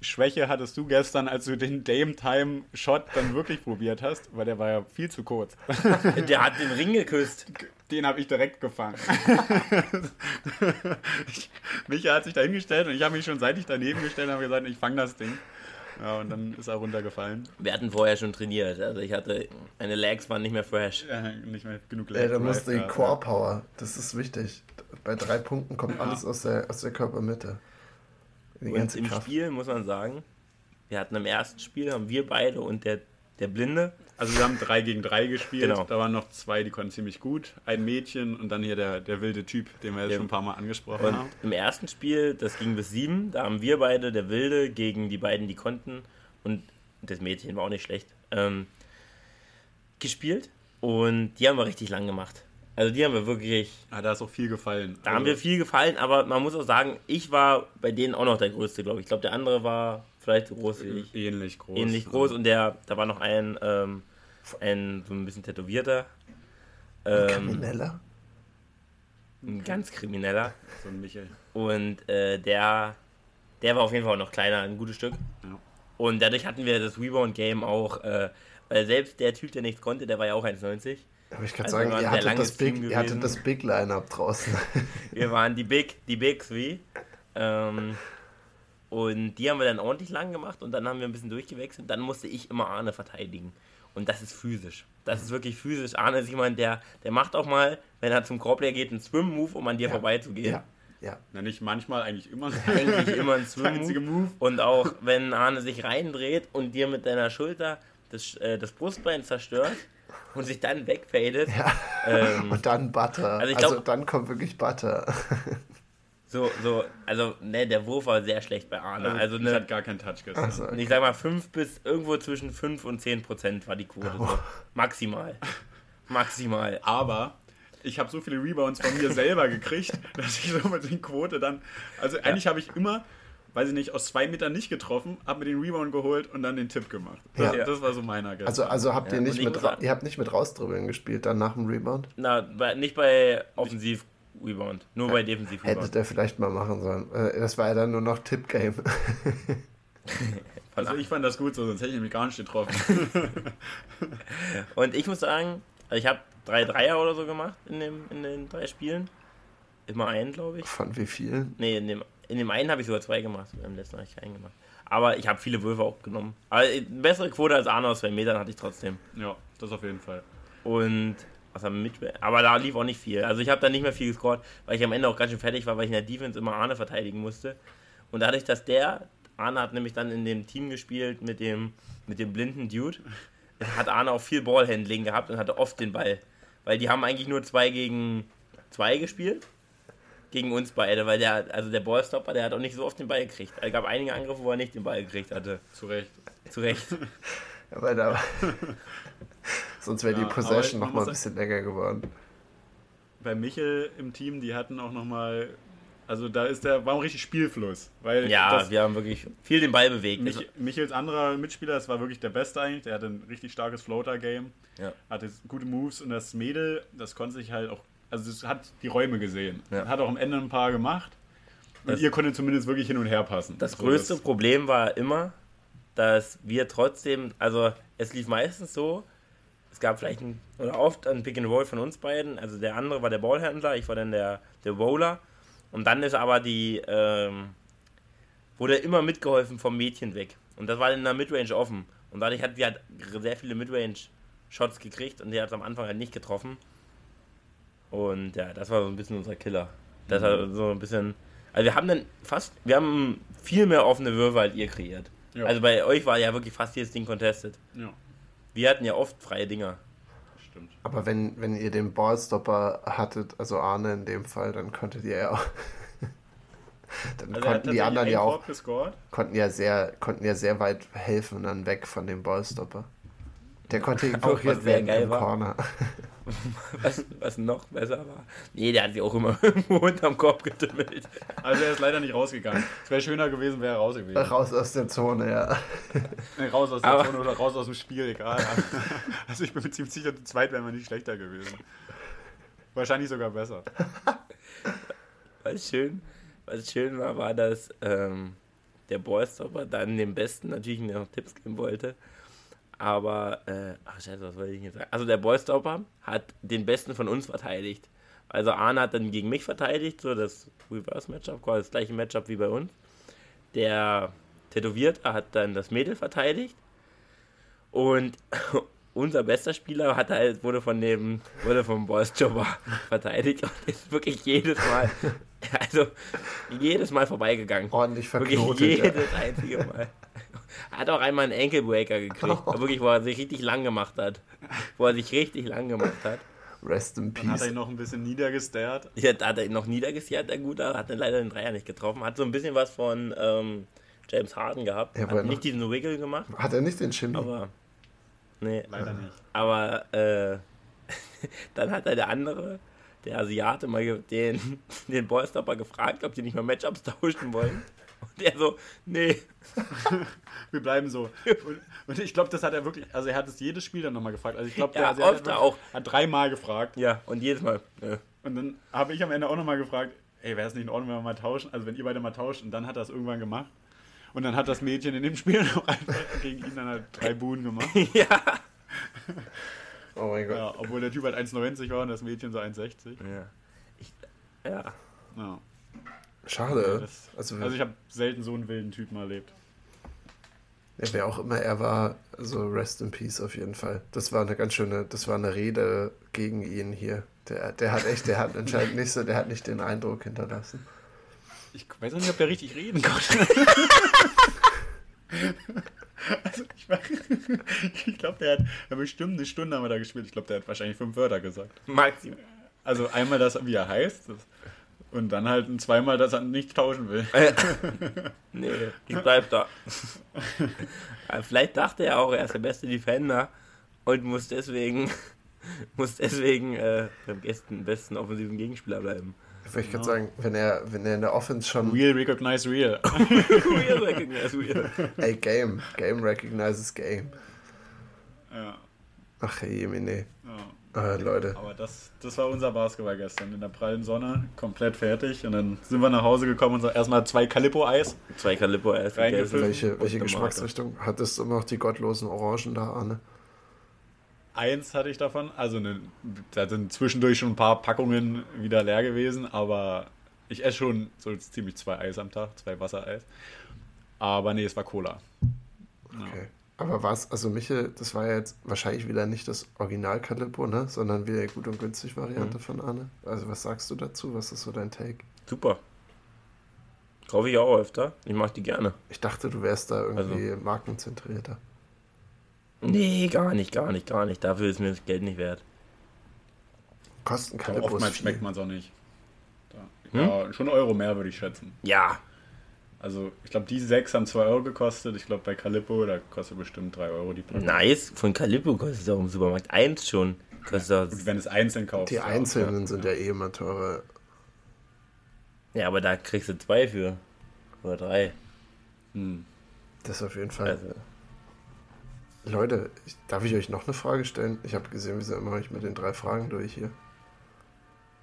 Schwäche hattest du gestern, als du den Dame-Time-Shot dann wirklich probiert hast, weil der war ja viel zu kurz. Der hat den Ring geküsst. Den habe ich direkt gefangen. Micha hat sich da hingestellt und ich habe mich schon seit ich daneben gestellt und habe gesagt, ich fange das Ding. Ja, und dann ist er runtergefallen. Wir hatten vorher schon trainiert. Also ich hatte, meine Legs waren nicht mehr fresh. Ja, nicht mehr genug Legs. Ja, da musst du die Core Power, das ist wichtig. Bei drei Punkten kommt ja. alles aus der, aus der Körpermitte. Und im Kraft. Spiel muss man sagen, wir hatten im ersten Spiel, haben wir beide und der, der Blinde. Also wir haben drei gegen drei gespielt. Genau. Da waren noch zwei, die konnten ziemlich gut. Ein Mädchen und dann hier der, der wilde Typ, den wir jetzt ja. schon ein paar Mal angesprochen und haben. Im ersten Spiel, das ging bis sieben, da haben wir beide, der Wilde, gegen die beiden, die konnten. Und das Mädchen war auch nicht schlecht. Ähm, gespielt. Und die haben wir richtig lang gemacht. Also die haben wir wirklich. Ah, da ist auch viel gefallen. Da also. haben wir viel gefallen, aber man muss auch sagen, ich war bei denen auch noch der Größte, glaube ich. Ich glaube, der andere war vielleicht so groß wie ich. Ähnlich groß. Ähnlich groß und der, da war noch ein, ähm, ein so ein bisschen tätowierter. Ähm, ein Krimineller? Ein ganz krimineller. So ein Michel. Und äh, der, der war auf jeden Fall noch kleiner, ein gutes Stück. Ja. Und dadurch hatten wir das Rebound-Game auch, äh, weil selbst der Typ, der nichts konnte, der war ja auch 1,90. Aber ich kann also sagen, ihr hattet, das Big, ihr hattet das Big Line-Up draußen. wir waren die Big, die Big Three. Ähm, und die haben wir dann ordentlich lang gemacht und dann haben wir ein bisschen durchgewechselt. Dann musste ich immer Arne verteidigen. Und das ist physisch. Das ist wirklich physisch. Arne ist jemand, der, der macht auch mal, wenn er zum Korbleer geht, einen Swim-Move, um an dir ja. vorbeizugehen. Ja. Ja. Na, nicht manchmal, eigentlich immer. Eigentlich immer ein Swim-Move. Und auch wenn Arne sich reindreht und dir mit deiner Schulter das, äh, das Brustbein zerstört, und sich dann wegfadet. Ja. Ähm, und dann Butter. Also, glaub, also, dann kommt wirklich Butter. So, so, also, ne, der Wurf war sehr schlecht bei Arne. Also, ne, hat gar keinen Touch gestern. So, okay. Ich sag mal, 5 bis irgendwo zwischen 5 und 10 Prozent war die Quote. Oh. So. Maximal. Maximal. Aber ich habe so viele Rebounds von mir selber gekriegt, dass ich so mit den Quote dann. Also, ja. eigentlich habe ich immer weiß ich nicht, aus zwei Metern nicht getroffen, habe mir den Rebound geholt und dann den Tipp gemacht. Das, ja. das war so meiner gestern. Also, also habt ihr nicht mit, ihr habt nicht mit rausdribbeln gespielt dann nach dem Rebound? Na, bei, nicht bei Offensiv Rebound, nur bei Defensiv Rebound. Hätte der vielleicht mal machen sollen. Äh, das war ja dann nur noch Tipp Game. also ich fand das gut so, sonst hätte ich nämlich gar nicht getroffen. und ich muss sagen, also ich habe drei Dreier oder so gemacht in, dem, in den drei Spielen. Immer einen, glaube ich. Von wie vielen? Nee, in dem in dem einen habe ich sogar zwei gemacht, im letzten habe ich keinen gemacht. Aber ich habe viele Würfe auch genommen. Aber eine bessere Quote als Arno aus zwei Metern hatte ich trotzdem. Ja, das auf jeden Fall. Und was haben wir mit? Aber da lief auch nicht viel. Also ich habe da nicht mehr viel gescored, weil ich am Ende auch ganz schön fertig war, weil ich in der Defense immer Arne verteidigen musste. Und dadurch, dass der, Arne hat nämlich dann in dem Team gespielt mit dem, mit dem blinden Dude, hat Arne auch viel Ballhandling gehabt und hatte oft den Ball. Weil die haben eigentlich nur zwei gegen zwei gespielt gegen uns beide, weil der, also der Ballstopper, der hat auch nicht so oft den Ball gekriegt. Es gab einige Angriffe, wo er nicht den Ball gekriegt hatte. Zu Recht. Zu Recht. ja, weil da, sonst wäre ja, die Possession noch mal ein bisschen länger geworden. Bei Michel im Team, die hatten auch noch mal Also da ist der, war ein richtig Spielfluss. Weil ja, das, wir haben wirklich viel den Ball bewegt. Mich, also Michels anderer Mitspieler, das war wirklich der Beste eigentlich. Der hatte ein richtig starkes Floater-Game. Ja. Hatte gute Moves und das Mädel, das konnte sich halt auch, also es hat die Räume gesehen. Ja. Hat auch am Ende ein paar gemacht. Und das, ihr konntet zumindest wirklich hin und her passen. Das so, größte das Problem war immer, dass wir trotzdem, also es lief meistens so, es gab vielleicht ein, oder oft ein Pick and Roll von uns beiden. Also der andere war der Ballhändler, ich war dann der, der Roller. Und dann ist aber die, ähm, wurde immer mitgeholfen vom Mädchen weg. Und das war in der Midrange offen. Und dadurch hat sie halt sehr viele Midrange-Shots gekriegt und die hat es am Anfang halt nicht getroffen. Und ja, das war so ein bisschen unser Killer. Das mhm. war so ein bisschen. Also wir haben dann fast, wir haben viel mehr offene Würfe als ihr kreiert. Ja. Also bei euch war ja wirklich fast jedes Ding contested. Ja. Wir hatten ja oft freie Dinger. Stimmt. Aber wenn, wenn ihr den Ballstopper hattet, also Arne in dem Fall, dann konntet ihr ja auch. dann also konnten die anderen ja auch. Konnten ja sehr, konnten ja sehr weit helfen und dann weg von dem Ballstopper. Der konnte ignoriert werden im war. Corner. was, was noch besser war. Nee, der hat sich auch immer irgendwo unterm Korb getümmelt. Also er ist leider nicht rausgegangen. Es wäre schöner gewesen, wäre er raus gewesen. Raus aus der Zone, ja. Nee, raus aus der Aber Zone oder raus aus dem Spiel, egal. Also ich bin mir ziemlich sicher, zu zweit wären wir nicht schlechter gewesen. Wahrscheinlich sogar besser. Was schön, was schön war, war, dass ähm, der Ballstopper dann dem Besten natürlich noch Tipps geben wollte. Aber, äh, ach scheiße, was wollte ich jetzt sagen? Also der Boystopper hat den Besten von uns verteidigt. Also Arne hat dann gegen mich verteidigt, so das Reverse-Matchup, quasi das gleiche Matchup wie bei uns. Der Tätowierte hat dann das Mädel verteidigt. Und unser bester Spieler hat halt, wurde von dem, wurde vom Boystopper verteidigt und ist wirklich jedes Mal, also jedes Mal vorbeigegangen. Ordentlich verknotet. Wirklich jedes ja. einzige Mal. Er hat auch einmal einen Ankle-Breaker gekriegt. Oh. Wirklich, wo er sich richtig lang gemacht hat. Wo er sich richtig lang gemacht hat. Rest in Peace. Dann hat er ihn noch ein bisschen niedergestert. Ja, da hat er ihn noch niedergestert, der Gute. Hat dann leider den Dreier nicht getroffen. Hat so ein bisschen was von ähm, James Harden gehabt. Ja, hat nicht diesen Wiggle gemacht. Hat er nicht den Shimmy? Aber, nee. Leider nicht. Aber, äh, dann hat er der andere, der Asiate, mal den, den Ballstopper gefragt, ob die nicht mal Matchups tauschen wollen. Und er so, nee. Wir bleiben so. Und, und ich glaube, das hat er wirklich, also er hat es jedes Spiel dann nochmal gefragt. Also ich glaube, der ja, hat, auch. hat dreimal gefragt. Ja, und jedes Mal. Ja. Und dann habe ich am Ende auch nochmal gefragt, ey, wäre es nicht in Ordnung, wenn wir mal tauschen? Also wenn ihr beide mal tauscht und dann hat er es irgendwann gemacht. Und dann hat das Mädchen in dem Spiel noch einfach gegen ihn dann halt drei Buhnen gemacht. ja. Oh mein Gott. Ja, obwohl der Typ halt 1,90 war und das Mädchen so 1,60. Ja. Ich, ja. ja. Schade. Das, also, also, ich habe selten so einen wilden Typen erlebt. Ja, wer auch immer er war, also Rest in Peace auf jeden Fall. Das war eine ganz schöne, das war eine Rede gegen ihn hier. Der, der hat echt, der hat anscheinend nicht so, der hat nicht den Eindruck hinterlassen. Ich weiß auch nicht, ob der richtig reden konnte. also ich, ich glaube, der hat ja, bestimmt eine Stunde haben wir da gespielt. Ich glaube, der hat wahrscheinlich fünf Wörter gesagt. Maximum. Also einmal das, wie er heißt. Das, und dann halt ein zweimal, dass er nicht tauschen will. nee, ich bleib da. Vielleicht dachte er auch, er ist der beste Defender und muss deswegen, muss deswegen äh, beim besten, besten offensiven Gegenspieler bleiben. Ich würde gerade sagen, wenn er, wenn er in der Offense schon. Real recognize real. real recognize real. Ey, Game. Game recognizes Game. Ja. Ach, hey, nee. Ja. Ah, Leute. Aber das, das war unser Basketball gestern in der prallen Sonne, komplett fertig. Und dann sind wir nach Hause gekommen und so erstmal zwei Calippo-Eis. Zwei Calippo-Eis. Welche, welche Geschmacksrichtung? Hattest du noch die gottlosen Orangen da, Arne? Eins hatte ich davon. Also eine, da sind zwischendurch schon ein paar Packungen wieder leer gewesen, aber ich esse schon so ziemlich zwei Eis am Tag, zwei Wassereis. Aber nee, es war Cola. Okay. Ja. Aber was, also Michel, das war ja jetzt wahrscheinlich wieder nicht das Original Calippo, ne? Sondern wieder die gut und günstig Variante mhm. von Anne. Also was sagst du dazu? Was ist so dein Take? Super. Kaufe ich auch öfter. Ich mag die gerne. Ich dachte, du wärst da irgendwie also. markenzentrierter. Nee, gar nicht, gar nicht, gar nicht. Dafür ist mir das Geld nicht wert. Kosten Calippo. Oftmals schmeckt man es auch nicht. Da. Hm? Ja, schon einen Euro mehr würde ich schätzen. Ja, also, ich glaube, die sechs haben 2 Euro gekostet. Ich glaube, bei Calippo, da kostet bestimmt 3 Euro die Platte. Nice. Von Calippo kostet es auch im Supermarkt 1 schon. Kostet Und wenn es einzeln kaufst. Die einzelnen ja. sind ja eh immer teurer. Ja, aber da kriegst du zwei für. Oder drei. Hm. Das auf jeden Fall. Also. Leute, darf ich euch noch eine Frage stellen? Ich habe gesehen, wir sind immer noch mit den drei Fragen durch hier.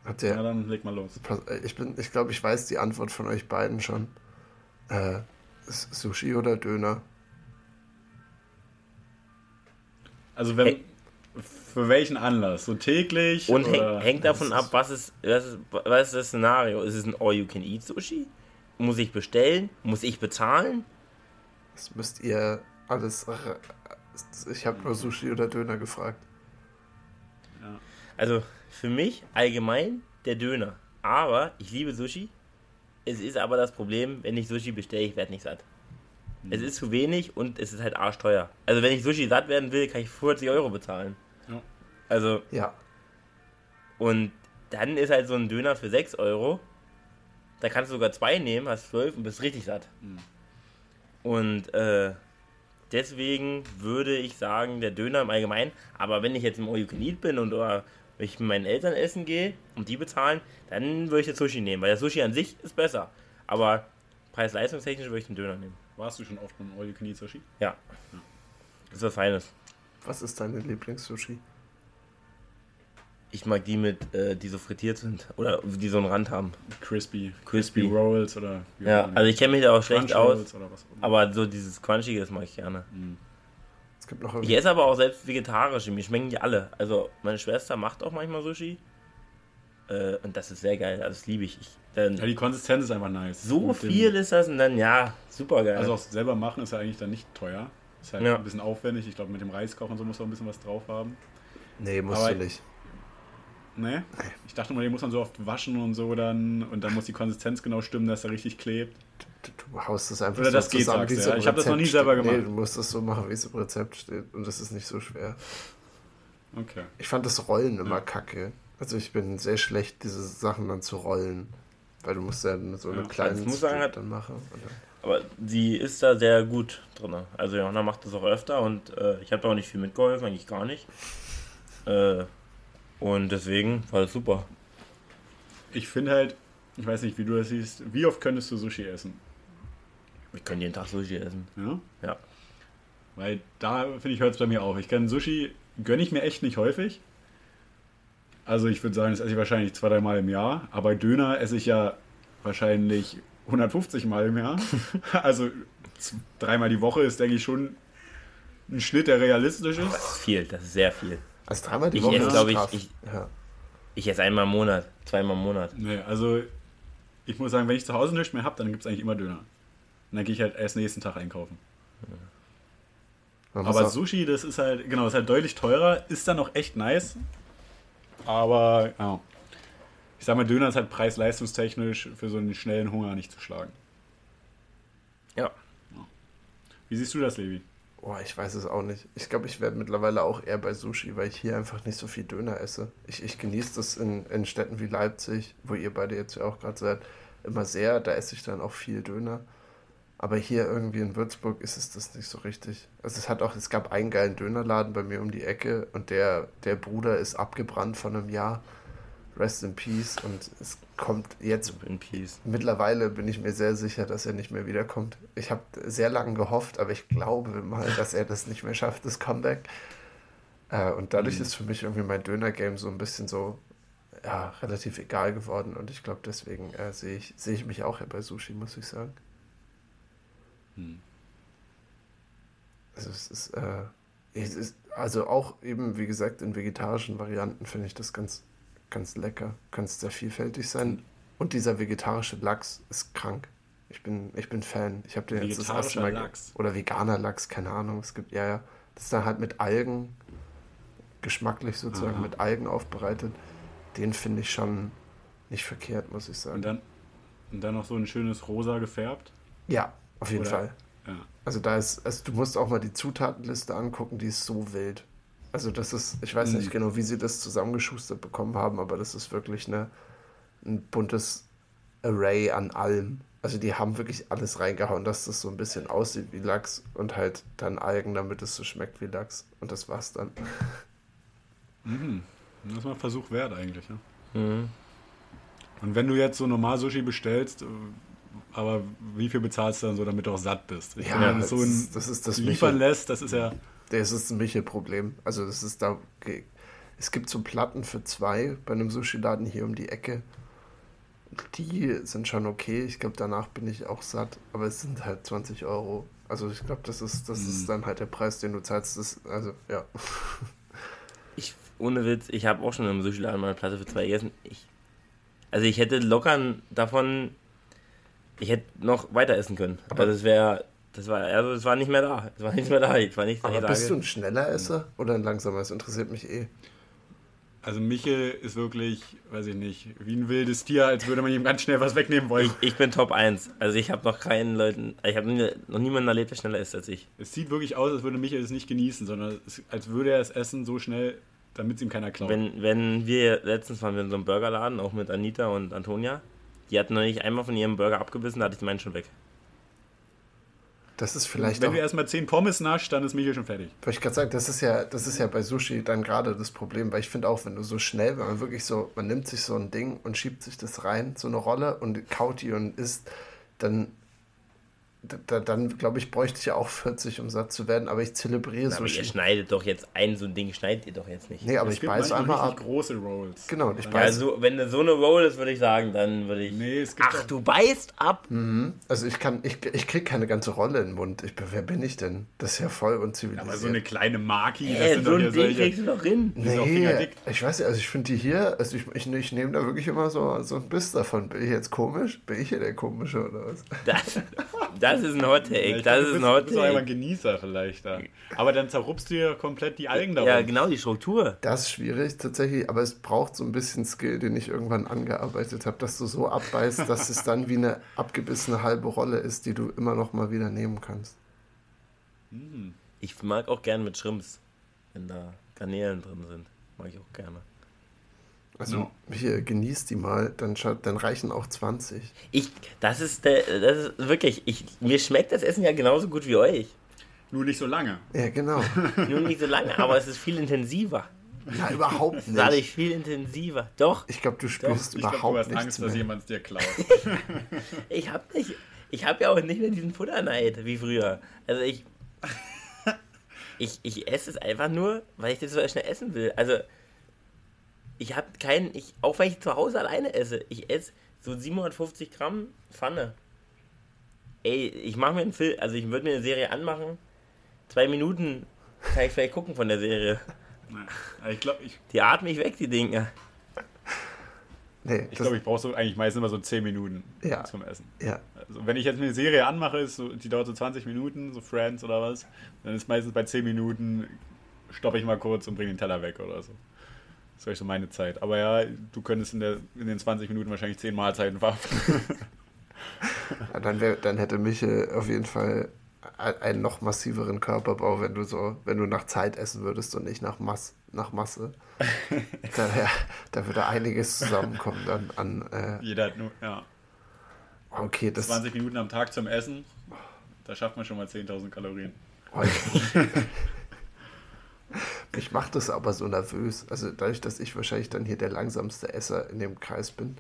Habt ihr, ja, dann leg mal los. Äh, ich, ich glaube, ich weiß die Antwort von euch beiden schon. Äh, Sushi oder Döner? Also wenn, hey. für welchen Anlass? So täglich? Und häng, hängt davon ab, was ist, was, ist, was ist das Szenario? Ist es ein All-You-Can-Eat-Sushi? Muss ich bestellen? Muss ich bezahlen? Das müsst ihr alles. Ich habe nur Sushi oder Döner gefragt. Ja. Also für mich allgemein der Döner. Aber ich liebe Sushi. Es ist aber das Problem, wenn ich Sushi bestelle, ich werde nicht satt. Mhm. Es ist zu wenig und es ist halt arschteuer. Also wenn ich Sushi satt werden will, kann ich 40 Euro bezahlen. Ja. Also. Ja. Und dann ist halt so ein Döner für 6 Euro. Da kannst du sogar zwei nehmen, hast 12 und bist richtig satt. Mhm. Und äh, deswegen würde ich sagen, der Döner im Allgemeinen. Aber wenn ich jetzt im All You Can Eat bin und oder wenn ich mit meinen Eltern essen gehe und die bezahlen, dann würde ich das Sushi nehmen, weil das Sushi an sich ist besser. Aber preis-leistungstechnisch würde ich den Döner nehmen. Warst du schon oft beim All You Can Eat Sushi? Ja. Das ist was Feines. Was ist deine Lieblings-Sushi? Ich mag die mit, äh, die so frittiert sind oder die so einen Rand haben. Crispy. Crispy Rolls oder. Ja, also ich kenne mich da auch schlecht aus. Aber so dieses Crunchige, das mag ich gerne. Mhm. Gibt noch ich esse aber auch selbst vegetarische. Mir schmecken die alle. Also meine Schwester macht auch manchmal Sushi. Äh, und das ist sehr geil. Also das liebe ich. ich dann ja, die Konsistenz ist einfach nice. So viel ist das und dann, ja, super geil. Also auch selber machen ist ja eigentlich dann nicht teuer. Ist halt ja. ein bisschen aufwendig. Ich glaube, mit dem Reiskochen und so muss man ein bisschen was drauf haben. Nee, musst aber du nicht. Ne? Ich dachte mal, den muss man so oft waschen und so dann und dann muss die Konsistenz genau stimmen, dass er richtig klebt. Du, du haust das einfach Oder so das geht, zusammen, sagst, ja. Ich habe das noch nie selber gemacht. Nee, du musst das so machen, wie es im Rezept steht und das ist nicht so schwer. Okay. Ich fand das Rollen immer ja. kacke. Also ich bin sehr schlecht, diese Sachen dann zu rollen. Weil du musst ja so eine ja, kleine muss sagen, halt, dann machen. Aber sie ist da sehr gut drin. Also Johanna macht das auch öfter und äh, ich habe auch nicht viel mitgeholfen, eigentlich gar nicht. Äh, und deswegen war das super. Ich finde halt, ich weiß nicht, wie du das siehst, wie oft könntest du Sushi essen? Ich kann jeden Tag Sushi essen. Ja? Ja. Weil da, finde ich, hört es bei mir auf. Ich kann Sushi, gönne ich mir echt nicht häufig. Also ich würde sagen, das esse ich wahrscheinlich zwei, drei Mal im Jahr. Aber Döner esse ich ja wahrscheinlich 150 Mal im Jahr. also dreimal die Woche ist, denke ich, schon ein Schnitt, der realistisch ist. Das ist viel, das ist sehr viel. Also dreimal die ich Woche esse, glaube ich, ich, ja. ich esse einmal im Monat, zweimal im Monat. Nee, also ich muss sagen, wenn ich zu Hause nichts mehr habe, dann gibt es eigentlich immer Döner. Und dann gehe ich halt erst nächsten Tag einkaufen. Ja. Aber Sushi, das ist halt, genau, ist halt deutlich teurer, ist dann auch echt nice. Aber ja. ich sag mal, Döner ist halt preis-leistungstechnisch für so einen schnellen Hunger nicht zu schlagen. Ja. ja. Wie siehst du das, Levi? Boah, ich weiß es auch nicht. Ich glaube, ich werde mittlerweile auch eher bei Sushi, weil ich hier einfach nicht so viel Döner esse. Ich, ich genieße das in, in Städten wie Leipzig, wo ihr beide jetzt ja auch gerade seid, immer sehr. Da esse ich dann auch viel Döner. Aber hier irgendwie in Würzburg ist es das nicht so richtig. Also es hat auch, es gab einen geilen Dönerladen bei mir um die Ecke und der, der Bruder ist abgebrannt von einem Jahr. Rest in Peace. Und es kommt jetzt. In Peace. Mittlerweile bin ich mir sehr sicher, dass er nicht mehr wiederkommt. Ich habe sehr lange gehofft, aber ich glaube mal, dass er das nicht mehr schafft, das Comeback. Äh, und dadurch mhm. ist für mich irgendwie mein Döner-Game so ein bisschen so ja, relativ egal geworden. Und ich glaube, deswegen äh, sehe ich, seh ich mich auch bei Sushi, muss ich sagen. Mhm. Also es ist, äh, es ist, also auch eben, wie gesagt, in vegetarischen Varianten finde ich das ganz ganz lecker, ganz sehr vielfältig sein. Und dieser vegetarische Lachs ist krank. Ich bin, ich bin Fan. Ich habe den jetzt das erste Mal. Lachs. Oder veganer Lachs, keine Ahnung. Es gibt, ja, ja. Das ist dann halt mit Algen, geschmacklich sozusagen, Aha. mit Algen aufbereitet. Den finde ich schon nicht verkehrt, muss ich sagen. Und dann, und dann noch so ein schönes Rosa gefärbt? Ja, auf jeden Oder? Fall. Ja. Also da ist, also du musst auch mal die Zutatenliste angucken, die ist so wild. Also das ist, ich weiß nicht mhm. genau, wie sie das zusammengeschustert bekommen haben, aber das ist wirklich eine, ein buntes Array an allem. Also die haben wirklich alles reingehauen, dass das so ein bisschen aussieht wie Lachs und halt dann Algen, damit es so schmeckt wie Lachs. Und das war's dann. Mhm. Das ist mal ein Versuch wert eigentlich, ja. Mhm. Und wenn du jetzt so normal Sushi bestellst, äh, aber wie viel bezahlst du dann so, damit du auch satt bist? Ich ja, finde, das, so ein das ist das liefern Michel, lässt, das ist ja. Das ist ein Michel-Problem. Also das ist da. Es gibt so Platten für zwei bei einem Sushi-Laden hier um die Ecke. Die sind schon okay. Ich glaube, danach bin ich auch satt. Aber es sind halt 20 Euro. Also ich glaube, das ist, das ist dann halt der Preis, den du zahlst. Das, also, ja. Ich, ohne Witz, ich habe auch schon im Sushi-Laden mal eine Platte für zwei gegessen. Ich, also ich hätte locker davon, ich hätte noch weiter essen können. Aber das wäre, das war, also es war nicht mehr da. Es war nicht mehr da. Ich war nicht, Aber bist du ein schneller Esser oder ein langsamer? Das interessiert mich eh. Also Michel ist wirklich, weiß ich nicht, wie ein wildes Tier, als würde man ihm ganz schnell was wegnehmen wollen. Ich, ich bin Top 1. Also ich habe noch keinen Leuten, ich habe noch niemanden erlebt, der schneller ist als ich. Es sieht wirklich aus, als würde Michel es nicht genießen, sondern es, als würde er es essen so schnell, damit es ihm keiner klaut. Wenn, wenn wir, letztens waren wir in so einem Burgerladen, auch mit Anita und Antonia, die hatten noch nicht einmal von ihrem Burger abgebissen, da hatte ich die meinen schon weg. Das ist vielleicht Wenn auch, du erstmal 10 Pommes nascht, dann ist Michel schon fertig. Wollte ich gerade sagen, das ist ja, das ist ja bei Sushi dann gerade das Problem, weil ich finde auch, wenn du so schnell, wenn man wirklich so, man nimmt sich so ein Ding und schiebt sich das rein, so eine Rolle und kaut die und isst, dann da, dann glaube ich, bräuchte ich ja auch 40, um satt zu werden, aber ich zelebriere Na, aber ihr schneidet doch jetzt ein, so ein Ding schneidet ihr doch jetzt nicht. Nee, aber Es ich beiß einmal ab. große Rolls. Genau, ich Ja, beiß. also, wenn du so eine Roll ist, würde ich sagen, dann würde ich. Nee, es gibt Ach, du beißt ab? Also ich kann, ich, ich krieg keine ganze Rolle in den Mund. Ich, bin- wer bin ich denn? Das ist ja voll uncivilisiert. Aber so eine kleine Maki, das Ey, sind so doch ein Ding solche... kriegst du doch hin. Nee, ich weiß nicht, also ich finde die hier, also ich, ich, ich nehme da wirklich immer so, so ein Biss davon. Bin ich jetzt komisch? Bin ich hier der Komische oder was? Das, das ist ein Hot Take. Ja, das ist ein Hot du bist auch einmal Take. Genießer vielleicht da. Aber dann zerrupst du dir komplett die Algen darum. Ja, genau, die Struktur. Das ist schwierig tatsächlich, aber es braucht so ein bisschen Skill, den ich irgendwann angearbeitet habe, dass du so abbeißt, dass es dann wie eine abgebissene halbe Rolle ist, die du immer noch mal wieder nehmen kannst. Ich mag auch gerne mit Shrimps, wenn da Garnelen drin sind. Mag ich auch gerne. Also hier, genieß die mal, dann, dann reichen auch 20. Ich, das ist der, das ist wirklich, ich, mir schmeckt das Essen ja genauso gut wie euch. Nur nicht so lange. Ja, genau. Nur nicht so lange, aber es ist viel intensiver. Na, überhaupt ist dadurch nicht. viel intensiver. Doch, Ich glaube, du spürst Ich glaube, überhaupt du hast nichts Angst, dass mehr. jemand es dir klaut. ich hab nicht, ich hab ja auch nicht mehr diesen Futterneid wie früher. Also ich, ich, ich esse es einfach nur, weil ich das so schnell essen will. Also ich habe keinen, ich, auch wenn ich zu Hause alleine esse, ich esse so 750 Gramm Pfanne. Ey, ich mache mir einen Film, also ich würde mir eine Serie anmachen. Zwei Minuten kann ich vielleicht gucken von der Serie. Ich glaube, ich, Die atme ich weg, die Dinger. Nee, ich, das, glaub, ich brauche so eigentlich meistens immer so 10 Minuten Ja. zum Essen. ja. Also wenn ich jetzt eine Serie anmache, ist so, die dauert so 20 Minuten, so Friends oder was, dann ist meistens bei 10 Minuten stoppe ich mal kurz und bringe den Teller weg oder so. Das wäre so meine Zeit. Aber ja, du könntest in, der, in den 20 Minuten wahrscheinlich 10 Mahlzeiten verhaften. Ja, dann, wär, dann hätte Michel auf jeden Fall ein- einen noch massiveren Körperbau, wenn du so, wenn du nach Zeit essen würdest und nicht nach, Mass, nach Masse. da, wär, da würde einiges zusammenkommen dann an. Äh, Jeder hat nur, ja, okay, das 20 Minuten am Tag zum Essen, da schafft man schon mal 10.000 Kalorien. Oh, Mich macht das aber so nervös. Also dadurch, dass ich wahrscheinlich dann hier der langsamste Esser in dem Kreis bin,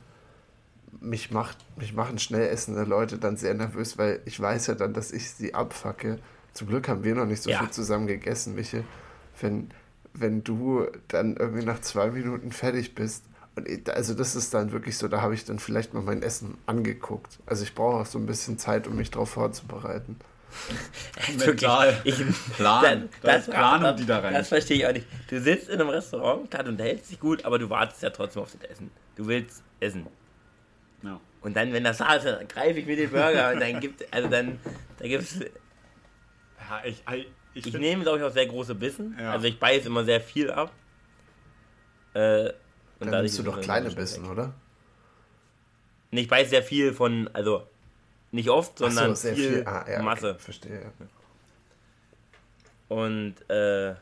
mich, macht, mich machen schnell essende Leute dann sehr nervös, weil ich weiß ja dann, dass ich sie abfacke. Zum Glück haben wir noch nicht so Ja. viel zusammen gegessen, Michel. Wenn, wenn du dann irgendwie nach zwei Minuten fertig bist, und ich, also das ist dann wirklich so, da habe ich dann vielleicht mal mein Essen angeguckt. Also ich brauche auch so ein bisschen Zeit, um mich darauf vorzubereiten. Mental. Ich, Plan. Da ist Planung, das, die da rein. Das verstehe ich auch nicht. Du sitzt in einem Restaurant, klar, du unterhältst dich gut, aber du wartest ja trotzdem auf das Essen. Du willst essen. Ja. Und dann, wenn das da ist, dann greife ich mir den Burger und dann gibt also dann, da gibt's, Ja, ich, ich, ich, nehme, glaube ich, auch sehr große Bissen. Ja. Also ich beiße immer sehr viel ab. Äh, und Dann nimmst du doch es kleine dann Bissen, weg. oder? Nee, ich beiße sehr viel von, also nicht oft, so, sondern sehr viel, viel. Ah, ja, okay, Masse. verstehe. ja. Und äh,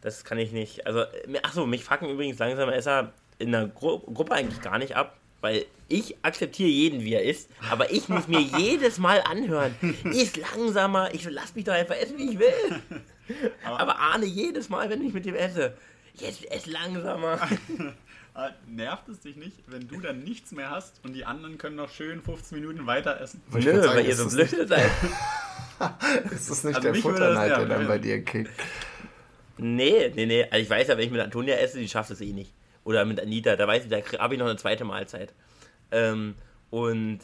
das kann ich nicht. Also, achso, mich fucken übrigens langsame Esser in der Gru Gruppe eigentlich gar nicht ab, weil ich akzeptiere jeden, wie er ist, aber ich muss mir jedes Mal anhören, ist langsamer, ich lass mich doch einfach essen, wie ich will. Aber, Arne, jedes Mal, wenn ich mit dem esse, Jetzt ess langsamer. Ah, nervt es dich nicht, wenn du dann nichts mehr hast und die anderen können noch schön 15 Minuten weiter essen? Nö, sagen, weil ihr so das blöd seid. Ist das nicht Also der Futterneid, der dann bei dir kickt? Nee, nee, nee. Also ich weiß ja, wenn ich mit Antonia esse, die schafft es eh nicht. Oder mit Anita, da weiß ich, da habe ich noch eine zweite Mahlzeit. Ähm, und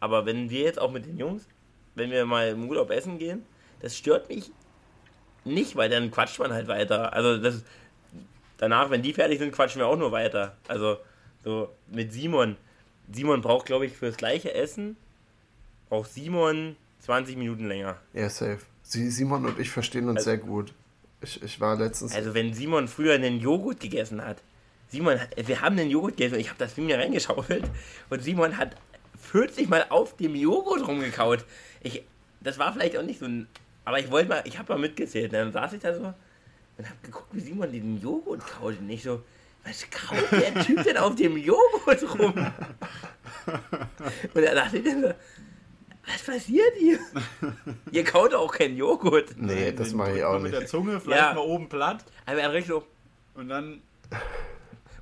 aber wenn wir jetzt auch mit den Jungs, wenn wir mal im Urlaub essen gehen, das stört mich nicht, weil dann quatscht man halt weiter. Also das danach, wenn die fertig sind, quatschen wir auch nur weiter. Also so mit Simon. Simon braucht, glaube ich, fürs gleiche Essen braucht Simon 20 Minuten länger. Ja, safe. Sie, Simon und ich verstehen uns sehr gut. Ich, ich war letztens. Also wenn Simon früher einen Joghurt gegessen hat, Simon, wir haben einen Joghurt gegessen und ich habe das mir reingeschaufelt und Simon hat 40 Mal auf dem Joghurt rumgekaut. Ich, das war vielleicht auch nicht so ein, aber ich wollte mal, ich habe mal mitgezählt. Dann saß ich da so und habe geguckt, wie Simon den Joghurt kaut und ich so, was kaut der Typ denn auf dem Joghurt rum? Und da dachte ich dann so, was passiert hier? Ihr kaut auch keinen Joghurt. nee, das Den mache ich auch man mit der nicht. Zunge vielleicht Ja. mal oben platt Aber er hat richtig so, und dann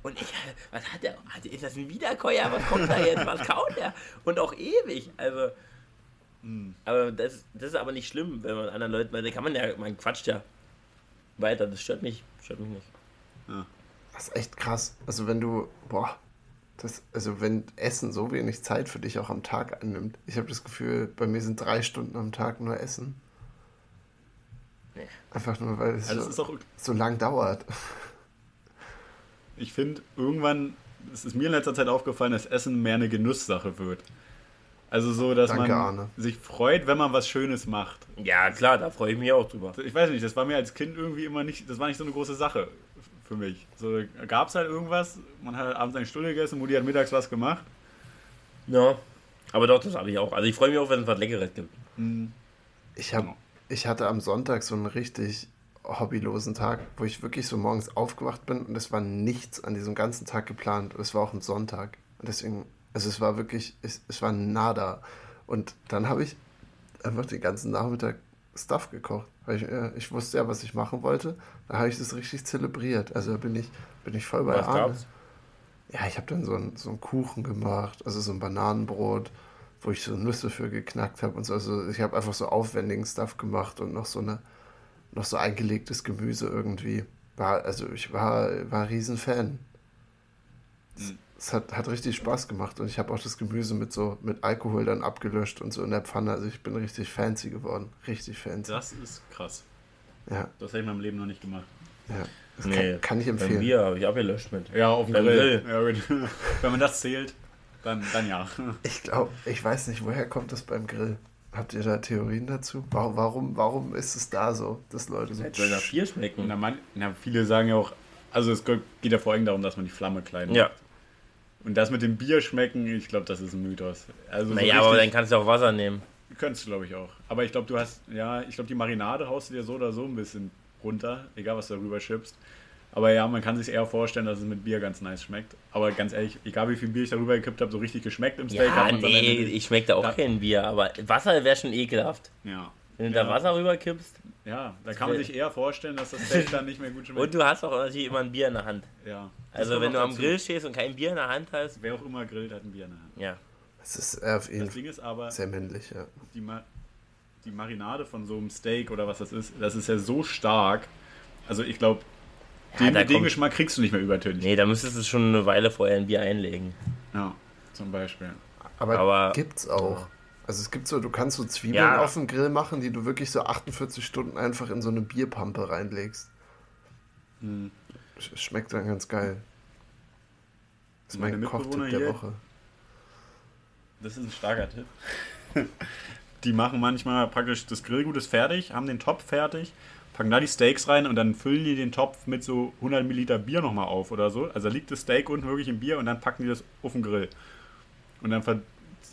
Und ich, was hat der? Ist das ein Wiederkäuer? Was kommt da jetzt? Was kaut der? Und auch ewig. Also. Aber das, das ist aber nicht schlimm, wenn man anderen Leuten, weil da kann man ja, man quatscht ja weiter. Das stört mich, stört mich nicht. Das ist echt krass. Also wenn du, boah, das, also wenn Essen so wenig Zeit für dich auch am Tag einnimmt. Ich habe das Gefühl, bei mir sind drei Stunden am Tag nur Essen. Nee. Einfach nur, weil es also so, es ist auch so lang dauert. ich finde irgendwann es ist mir in letzter Zeit aufgefallen, dass Essen mehr eine Genusssache wird. Also so, dass Danke, man Arne. sich freut, wenn man was Schönes macht. Ja, klar, da freue ich mich auch drüber. Ich weiß nicht, das war mir als Kind irgendwie immer nicht, das war nicht so eine große Sache für mich. So gab es halt irgendwas, man hat halt abends eine Stunde gegessen, Mutti hat mittags was gemacht. Ja. Aber doch, das habe ich auch. Also ich freue mich auch, wenn es was Leckeres gibt. Ich, hab, ich hatte am Sonntag so einen richtig hobbylosen Tag, wo ich wirklich so morgens aufgewacht bin und es war nichts an diesem ganzen Tag geplant. Es war auch ein Sonntag. Und deswegen, also es war wirklich, es, es war nada. Und dann habe ich einfach den ganzen Nachmittag Stuff gekocht. Weil ich, äh, ich wusste ja, was ich machen wollte. Da habe ich das richtig zelebriert. Also da bin ich, bin ich voll bei Was Arne. gab's? Ja, ich habe dann so einen, so einen Kuchen gemacht, also so ein Bananenbrot, wo ich so Nüsse für geknackt habe und so. Also ich habe einfach so aufwendigen Stuff gemacht und noch so eine, noch so eingelegtes Gemüse irgendwie. War, also ich war, war ein Riesenfan. Es, hat, hat richtig Spaß gemacht und ich habe auch das Gemüse mit so mit Alkohol dann abgelöscht und so in der Pfanne. Also ich bin richtig fancy geworden. Richtig fancy. Das ist krass. Ja, Das habe ich in meinem Leben noch nicht gemacht. ja. Das Nee, kann, kann ich empfehlen. Bier habe ich abgelöscht mit. Ja, auf dem Grill. Grill. Ja. Wenn man das zählt, dann, dann ja. Ich glaube, ich weiß nicht, woher kommt das beim Grill. Habt ihr da Theorien dazu? Warum, warum, warum ist es da so, dass Leute so. Soll nach Bier schmecken. Na, man, na, viele sagen ja auch, also es geht ja vor allem darum, dass man die Flamme klein macht. Ja. Und das mit dem Bier schmecken, ich glaube, das ist ein Mythos. Also Naja, aber dann kannst du auch Wasser nehmen. Könntest du, glaube ich, auch. Aber ich glaube, du hast, ja, ich glaube, die Marinade haust du dir so oder so ein bisschen runter, egal was du darüber schippst. Aber ja, man kann sich eher vorstellen, dass es mit Bier ganz nice schmeckt. Aber ganz ehrlich, egal wie viel Bier ich darüber gekippt habe, so richtig geschmeckt im Steak Ja, nee, ich schmecke da auch Da- kein Bier, aber Wasser wäre schon ekelhaft. Ja. Wenn du Ja. da Wasser rüberkippst Ja, da kann man sich eher vorstellen, dass das Steak dann nicht mehr gut schmeckt. und du hast auch natürlich immer ein Bier in der Hand. ja. Das Also wenn du am dazu. Grill stehst und kein Bier in der Hand hast, Wer auch immer grillt, hat ein Bier in der Hand. ja. Es ist äh, auf jeden Das Fall Ding ist aber, sehr männlich, ja. die, Ma die Marinade von so einem Steak oder was das ist, das ist ja so stark. Also ich glaube, Ja, den, da den kommt- Geschmack kriegst du nicht mehr übertönig. Nee, da müsstest du schon eine Weile vorher ein Bier einlegen. Ja, zum Beispiel. Aber, Aber- gibt's auch. Also es gibt so, du kannst so Zwiebeln Ja. auf dem Grill machen, die du wirklich so 48 Stunden einfach in so eine Bierpampe reinlegst. Hm. Sch- Schmeckt dann ganz geil. Das ist mein Kochtipp der Woche. Das ist ein starker Tipp. Die machen manchmal praktisch das Grillgut ist fertig, haben den Topf fertig, packen da die Steaks rein und dann füllen die den Topf mit so 100 Milliliter Bier nochmal auf oder so. Also liegt das Steak unten wirklich im Bier und dann packen die das auf den Grill. Und dann, ver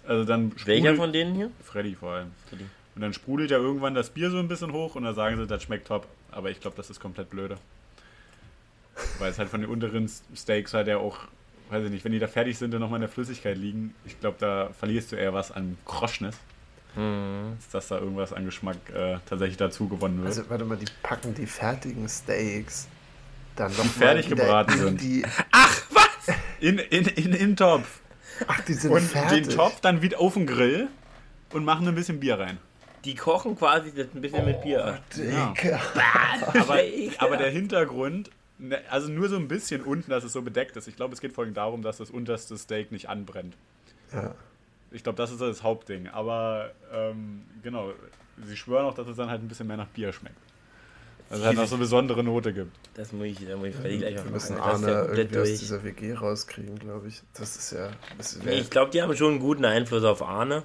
also dann Welcher von denen hier? Freddy vor allem. Freddy. Und dann sprudelt ja irgendwann das Bier so ein bisschen hoch und dann sagen sie, das schmeckt top. Aber ich glaube, das ist komplett blöde. Weil es halt von den unteren Steaks halt ja auch, weiß ich nicht, wenn die da fertig sind und nochmal in der Flüssigkeit liegen, ich glaube, da verlierst du eher was an Kroschnis, Hm. als dass da irgendwas an Geschmack äh, tatsächlich dazu gewonnen wird. Also warte mal, die packen die fertigen Steaks dann noch fertig gebraten sind. Die Ach, was? In, in, in, in Topf. Ach, die sind und fertig. den Topf dann wieder auf den Grill und machen ein bisschen Bier rein. Die kochen quasi das ein bisschen mit Bier. Ja. Aber, aber der Hintergrund, ne, also nur so ein bisschen unten, dass es so bedeckt ist. Ich glaube, es geht vor allem darum, dass das unterste Steak nicht anbrennt. Ja. Ich glaube, das ist das Hauptding. Aber ähm, genau, sie schwören auch, dass es dann halt ein bisschen mehr nach Bier schmeckt. Also es halt noch so eine besondere Note gibt. Das muss ich, da muss ich Freddy gleich Wir müssen Arne ja irgendwie aus dieser WG rauskriegen, glaube ich. Das ist ja. Das Nee, ich glaube, die haben schon einen guten Einfluss auf Arne.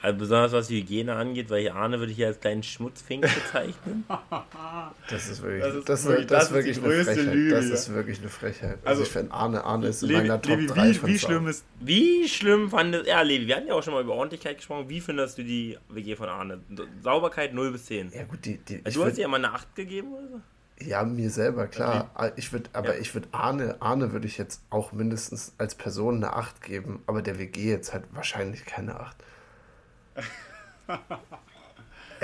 Also besonders was die Hygiene angeht, weil ich Arne würde ich hier als kleinen Schmutzfink bezeichnen. Das ist wirklich, Das ist das, wirklich- das, das ist wirklich die eine größte Frechheit. Lüge Das ist wirklich eine Frechheit. Also, Also, ich finde Arne, Arne ist in Levi, meiner Top Levi 3 wie, von wie schlimm ist. Wie schlimm fandest Ja, Levi, wir hatten ja auch schon mal über Ordentlichkeit gesprochen. Wie findest du die WG von Arne? Sauberkeit 0 bis 10. Ja gut, die, die, ich du hast würd, ihr mal eine 8 gegeben oder so? ja mir selber klar. Ich würde, aber Ja. ich würde Arne, Arne würde ich jetzt auch mindestens als Person eine 8 geben, aber der WG jetzt halt wahrscheinlich keine 8.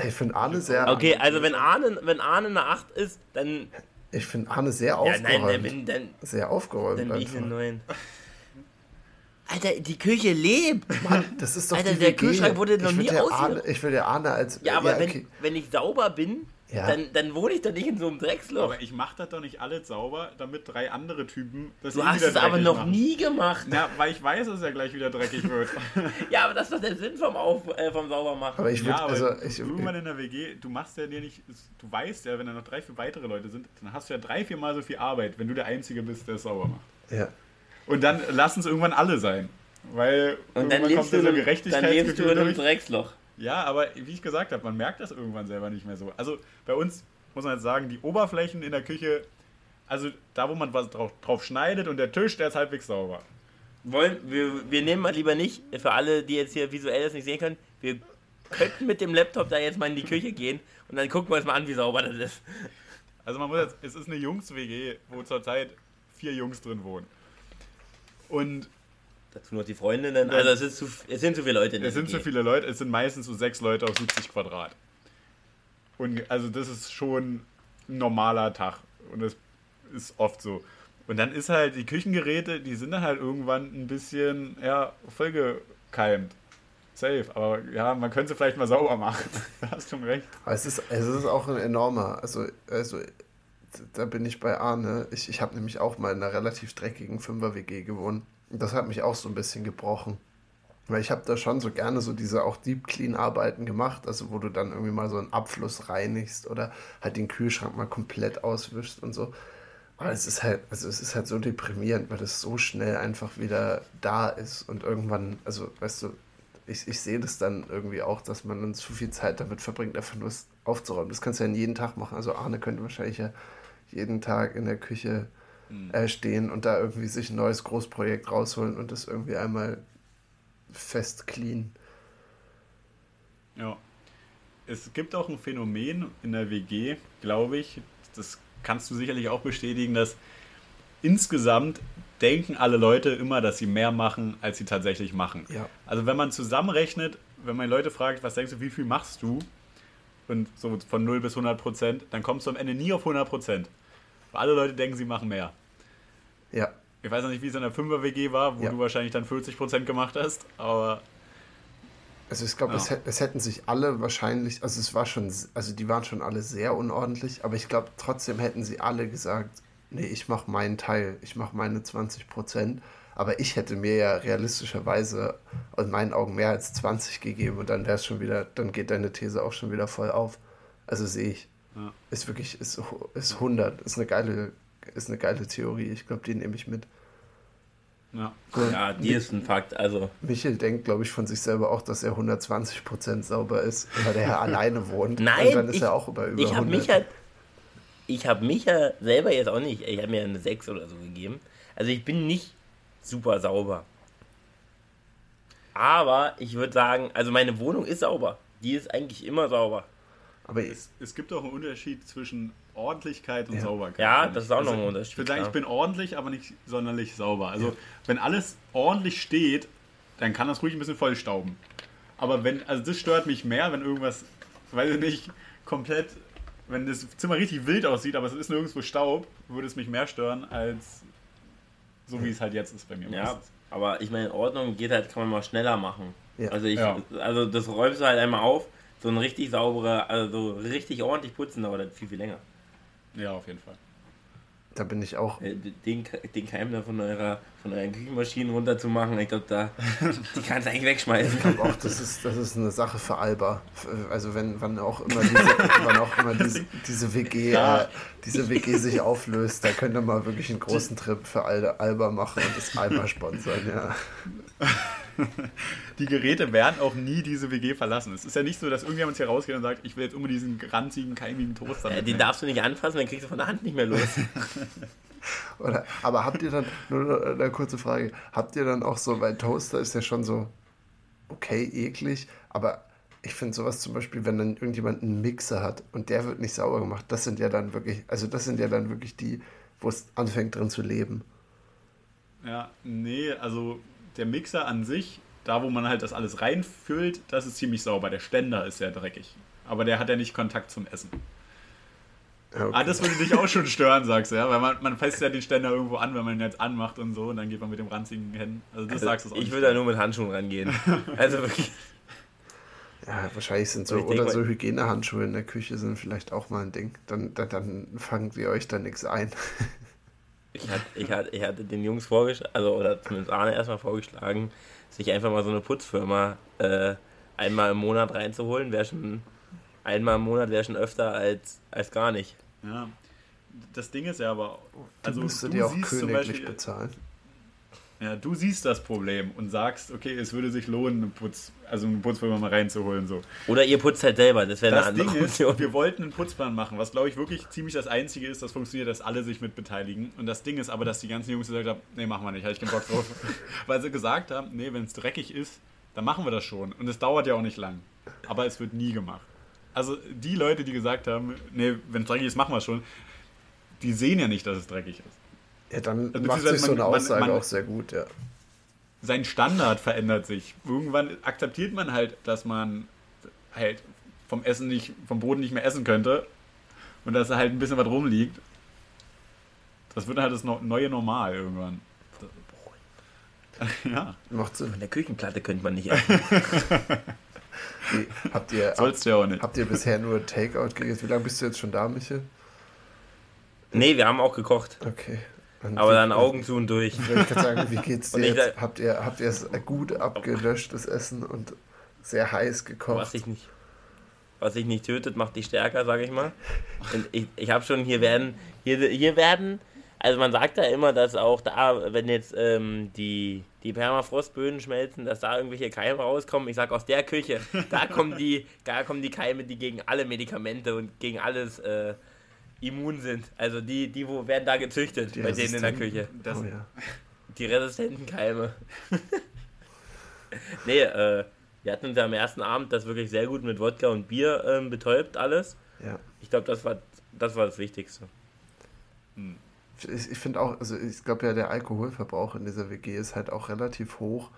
Ich finde Arne sehr, Okay, also wenn Arne, wenn Arne eine 8 ist, dann. ich finde Arne sehr Ja, aufgeräumt. nein, dann, dann, sehr aufgeräumt dann bin ich eine einfach. 9. Alter, die Küche lebt! Mann, das ist doch Alter, die der WG. Kühlschrank wurde noch nie würd der ausge- Arne, Ich will der Arne als... Ja, aber okay. wenn, wenn ich sauber bin, Ja. dann, dann wohne ich doch nicht in so einem Drecksloch. Aber ich mache das doch nicht alles sauber, damit drei andere Typen das du eh hast es aber noch machen. nie gemacht. Na, weil ich weiß, dass er gleich wieder dreckig wird. Ja, aber das ist doch der Sinn vom, Auf, äh, vom Saubermachen. Aber ich würde, ja, aber also... Ich, irgendwann in der WG, du machst ja dir nicht, du weißt ja, wenn da noch drei, vier weitere Leute sind, dann hast du ja drei, vier Mal so viel Arbeit, wenn du der Einzige bist, der es sauber macht. ja. Und dann lassen es irgendwann alle sein. Weil Und dann lebst, du ja so einem, dann lebst du in einem. Drecksloch. Ja, aber wie ich gesagt habe, man merkt das irgendwann selber nicht mehr so. Also bei uns muss man jetzt sagen, die Oberflächen in der Küche, also da, wo man was drauf, drauf schneidet und der Tisch, der ist halbwegs sauber. Wollen, wir, wir nehmen mal lieber nicht, für alle, die jetzt hier visuell das nicht sehen können, wir könnten mit dem Laptop da jetzt mal in die Küche gehen und dann gucken wir uns mal an, wie sauber das ist. Also man muss jetzt, es ist eine Jungs-WG, wo zurzeit vier Jungs drin wohnen. Und Dazu noch die Freundinnen. Also es, zu, es sind zu viele Leute in der es sind zu viele Leute, es sind meistens so sechs Leute auf 70 Quadrat. Und also das ist schon ein normaler Tag. Und das ist oft so. Und dann ist halt die Küchengeräte, die sind dann halt irgendwann ein bisschen, ja, vollgekeimt. Safe. Aber ja, man könnte sie vielleicht mal sauber machen. da hast schon recht. Aber es ist, es ist auch ein enormer, also, also da bin ich bei Arne. Ich, ich habe nämlich auch mal in einer relativ dreckigen Fünfer-WG gewohnt. Das hat mich auch so ein bisschen gebrochen. Weil ich habe da schon so gerne so diese auch Deep Clean Arbeiten gemacht, also wo du dann irgendwie mal so einen Abfluss reinigst oder halt den Kühlschrank mal komplett auswischst und so. Aber es ist halt, also es ist halt so deprimierend, weil das so schnell einfach wieder da ist und irgendwann, also weißt du, ich, ich sehe das dann irgendwie auch, dass man dann zu viel Zeit damit verbringt, einfach nur aufzuräumen. Das kannst du ja jeden Tag machen. Also Arne könnte wahrscheinlich ja jeden Tag in der Küche äh, stehen und da irgendwie sich ein neues Großprojekt rausholen und das irgendwie einmal fest clean. Ja. Es gibt auch ein Phänomen in der WG, glaube ich, das kannst du sicherlich auch bestätigen, dass insgesamt denken alle Leute immer, dass sie mehr machen, als sie tatsächlich machen. Ja. Also wenn man zusammenrechnet, wenn man Leute fragt, was denkst du, wie viel machst du? Und so von 0 bis 100 Prozent, dann kommst du am Ende nie auf 100 Prozent. Weil alle Leute denken, sie machen mehr. Ja, Ich weiß noch nicht, wie es in der 5er-WG war, wo Ja. du wahrscheinlich dann 40 Prozent gemacht hast, aber Also ich glaube, Ja. es, es hätten sich alle wahrscheinlich, also es war schon, also die waren schon alle sehr unordentlich, aber ich glaube trotzdem hätten sie alle gesagt, nee, ich mache meinen Teil, ich mache meine 20 Prozent, aber ich hätte mir ja realistischerweise in meinen Augen mehr als 20 gegeben und dann wäre es schon wieder, dann geht deine These auch schon wieder voll auf. Also sehe ich. Ja. Ist wirklich, ist, ist 100, ist eine geile, ist eine geile Theorie, ich glaube, die nehme ich mit. Ja. Ja, die ist ein Fakt. Also, Michel denkt, glaube ich, von sich selber auch, dass er 120% sauber ist, weil der ja alleine wohnt. Nein, Und dann ist ich- er auch über, über ich habe 100. mich halt. Ich habe mich ja selber jetzt auch nicht. Ich habe mir eine 6 oder so gegeben. Also ich bin nicht super sauber. Aber ich würde sagen, also meine Wohnung ist sauber. Die ist eigentlich immer sauber. Aber Es, es gibt auch einen Unterschied zwischen Ordentlichkeit und Ja. Sauberkeit. Ja, das ist auch noch Also, ein Unterschied, Ich würde sagen, ich bin ordentlich, aber nicht sonderlich sauber. Also, wenn alles ordentlich steht, dann kann das ruhig ein bisschen vollstauben. Aber wenn, also das stört mich mehr, wenn irgendwas, weiß ich nicht, komplett wenn das Zimmer richtig wild aussieht, aber es ist nirgendwo Staub, würde es mich mehr stören, als so wie es halt jetzt ist bei mir. Ja, meistens. aber ich meine, Ordnung geht halt, kann man mal schneller machen. Ja. Also, ich, ja. also das räumst du halt einmal auf, so ein richtig sauberer, also richtig ordentlich putzen dauert viel, viel länger. Ja, auf jeden Fall. Da bin ich auch. Äh, den, den Keim da von eurer, von euren Küchenmaschinen runterzumachen, ich glaube, da die kannst du eigentlich wegschmeißen. Ich glaube auch, das ist, das ist eine Sache für Alba. Also wenn wann auch immer diese, wann auch immer diese, diese WG, ja. äh, diese WG sich auflöst, da könnt ihr mal wirklich einen großen Trip für Alba machen und das Alba sponsern, ja. die Geräte werden auch nie diese WG verlassen. Es ist ja nicht so, dass irgendjemand hier rausgeht und sagt, ich will jetzt unbedingt diesen ranzigen, keimigen Toaster. Äh, den darfst du nicht anfassen, dann kriegst du von der Hand nicht mehr los. Oder, aber habt ihr dann, nur eine kurze Frage, habt ihr dann auch so, weil Toaster ist ja schon so okay, eklig, aber ich finde sowas zum Beispiel, wenn dann irgendjemand einen Mixer hat und der wird nicht sauber gemacht, das sind ja dann wirklich, also das sind ja dann wirklich die, wo es anfängt drin zu leben. Ja, nee, also der Mixer an sich, da wo man halt das alles reinfüllt, das ist ziemlich sauber. Der Ständer ist sehr dreckig. Aber der hat ja nicht Kontakt zum Essen. Okay. Ah, das würde dich auch schon stören, sagst du, ja? Weil man, man fässt ja den Ständer irgendwo an, wenn man ihn jetzt anmacht und so, und dann geht man mit dem ranzigen hin. Also das also sagst du auch Ich würde da nur mit Handschuhen rangehen. also wirklich. Ja, wahrscheinlich sind so, oder so Hygienehandschuhe in der Küche sind vielleicht auch mal ein Ding. Dann, dann, dann fangen sie euch da nichts ein. Ich hatte, ich, hatte, ich hatte den Jungs vorgeschlagen, also, oder zumindest Arne erstmal vorgeschlagen, sich einfach mal so eine Putzfirma äh, einmal im Monat reinzuholen. Wäre schon, einmal im Monat wäre schon öfter als, als gar nicht. Ja, das Ding ist ja aber, also du, du dir auch königlich Beispiel, bezahlen. Ja, du siehst das Problem und sagst, okay, es würde sich lohnen, eine Putz, also einen Putzplan mal reinzuholen. So. Oder ihr putzt halt selber, das wäre eine andere Ding Option. Ist, wir wollten einen Putzplan machen, was glaube ich wirklich ziemlich das Einzige ist, das funktioniert, dass alle sich mit beteiligen. Und das Ding ist aber, dass die ganzen Jungs gesagt haben, nee, machen wir nicht, habe ich keinen Bock drauf. Weil sie gesagt haben, nee, wenn es dreckig ist, dann machen wir das schon. Und es dauert ja auch nicht lang. Aber es wird nie gemacht. Also die Leute, die gesagt haben, nee, wenn es dreckig ist, machen wir es schon, die sehen ja nicht, dass es dreckig ist. Ja, dann macht sich so eine Aussage man, man, auch sehr gut, ja. Sein Standard verändert sich. Irgendwann akzeptiert man halt, dass man halt vom Essen nicht, vom Boden nicht mehr essen könnte und dass da halt ein bisschen was rumliegt. Das wird halt das neue Normal irgendwann. ja. Macht Sinn. Von der Küchenplatte könnte man nicht essen. Habt ihr, Sollst du ja auch nicht. Habt ihr bisher nur Takeout gegessen? Wie lange bist du jetzt schon da, Michel? Nee, wir haben auch gekocht. Okay. Und Aber dann Augen zu und durch. Ich würde sagen, wie geht's dir jetzt? Habt ihr, habt ihr es gut abgelöscht, das Essen, und sehr heiß gekocht? Was ich nicht, was sich nicht tötet, macht dich stärker, sage ich mal. Und ich, ich habe schon, hier werden, hier, hier werden, also man sagt ja immer, dass auch da, wenn jetzt ähm, die, die Permafrostböden schmelzen, dass da irgendwelche Keime rauskommen. Ich sage aus der Küche, da kommen die, da kommen die Keime, die gegen alle Medikamente und gegen alles äh, immun sind. Also die, die wo werden da gezüchtet die bei denen in der Küche. Das, oh, ja. Die resistenten Keime. nee, äh, wir hatten uns ja am ersten Abend das wirklich sehr gut mit Wodka und Bier ähm, betäubt alles. Ja. Ich glaube, das war, das war das Wichtigste. Hm. Ich, ich finde auch, also ich glaube ja, der Alkoholverbrauch in dieser WG ist halt auch relativ hoch.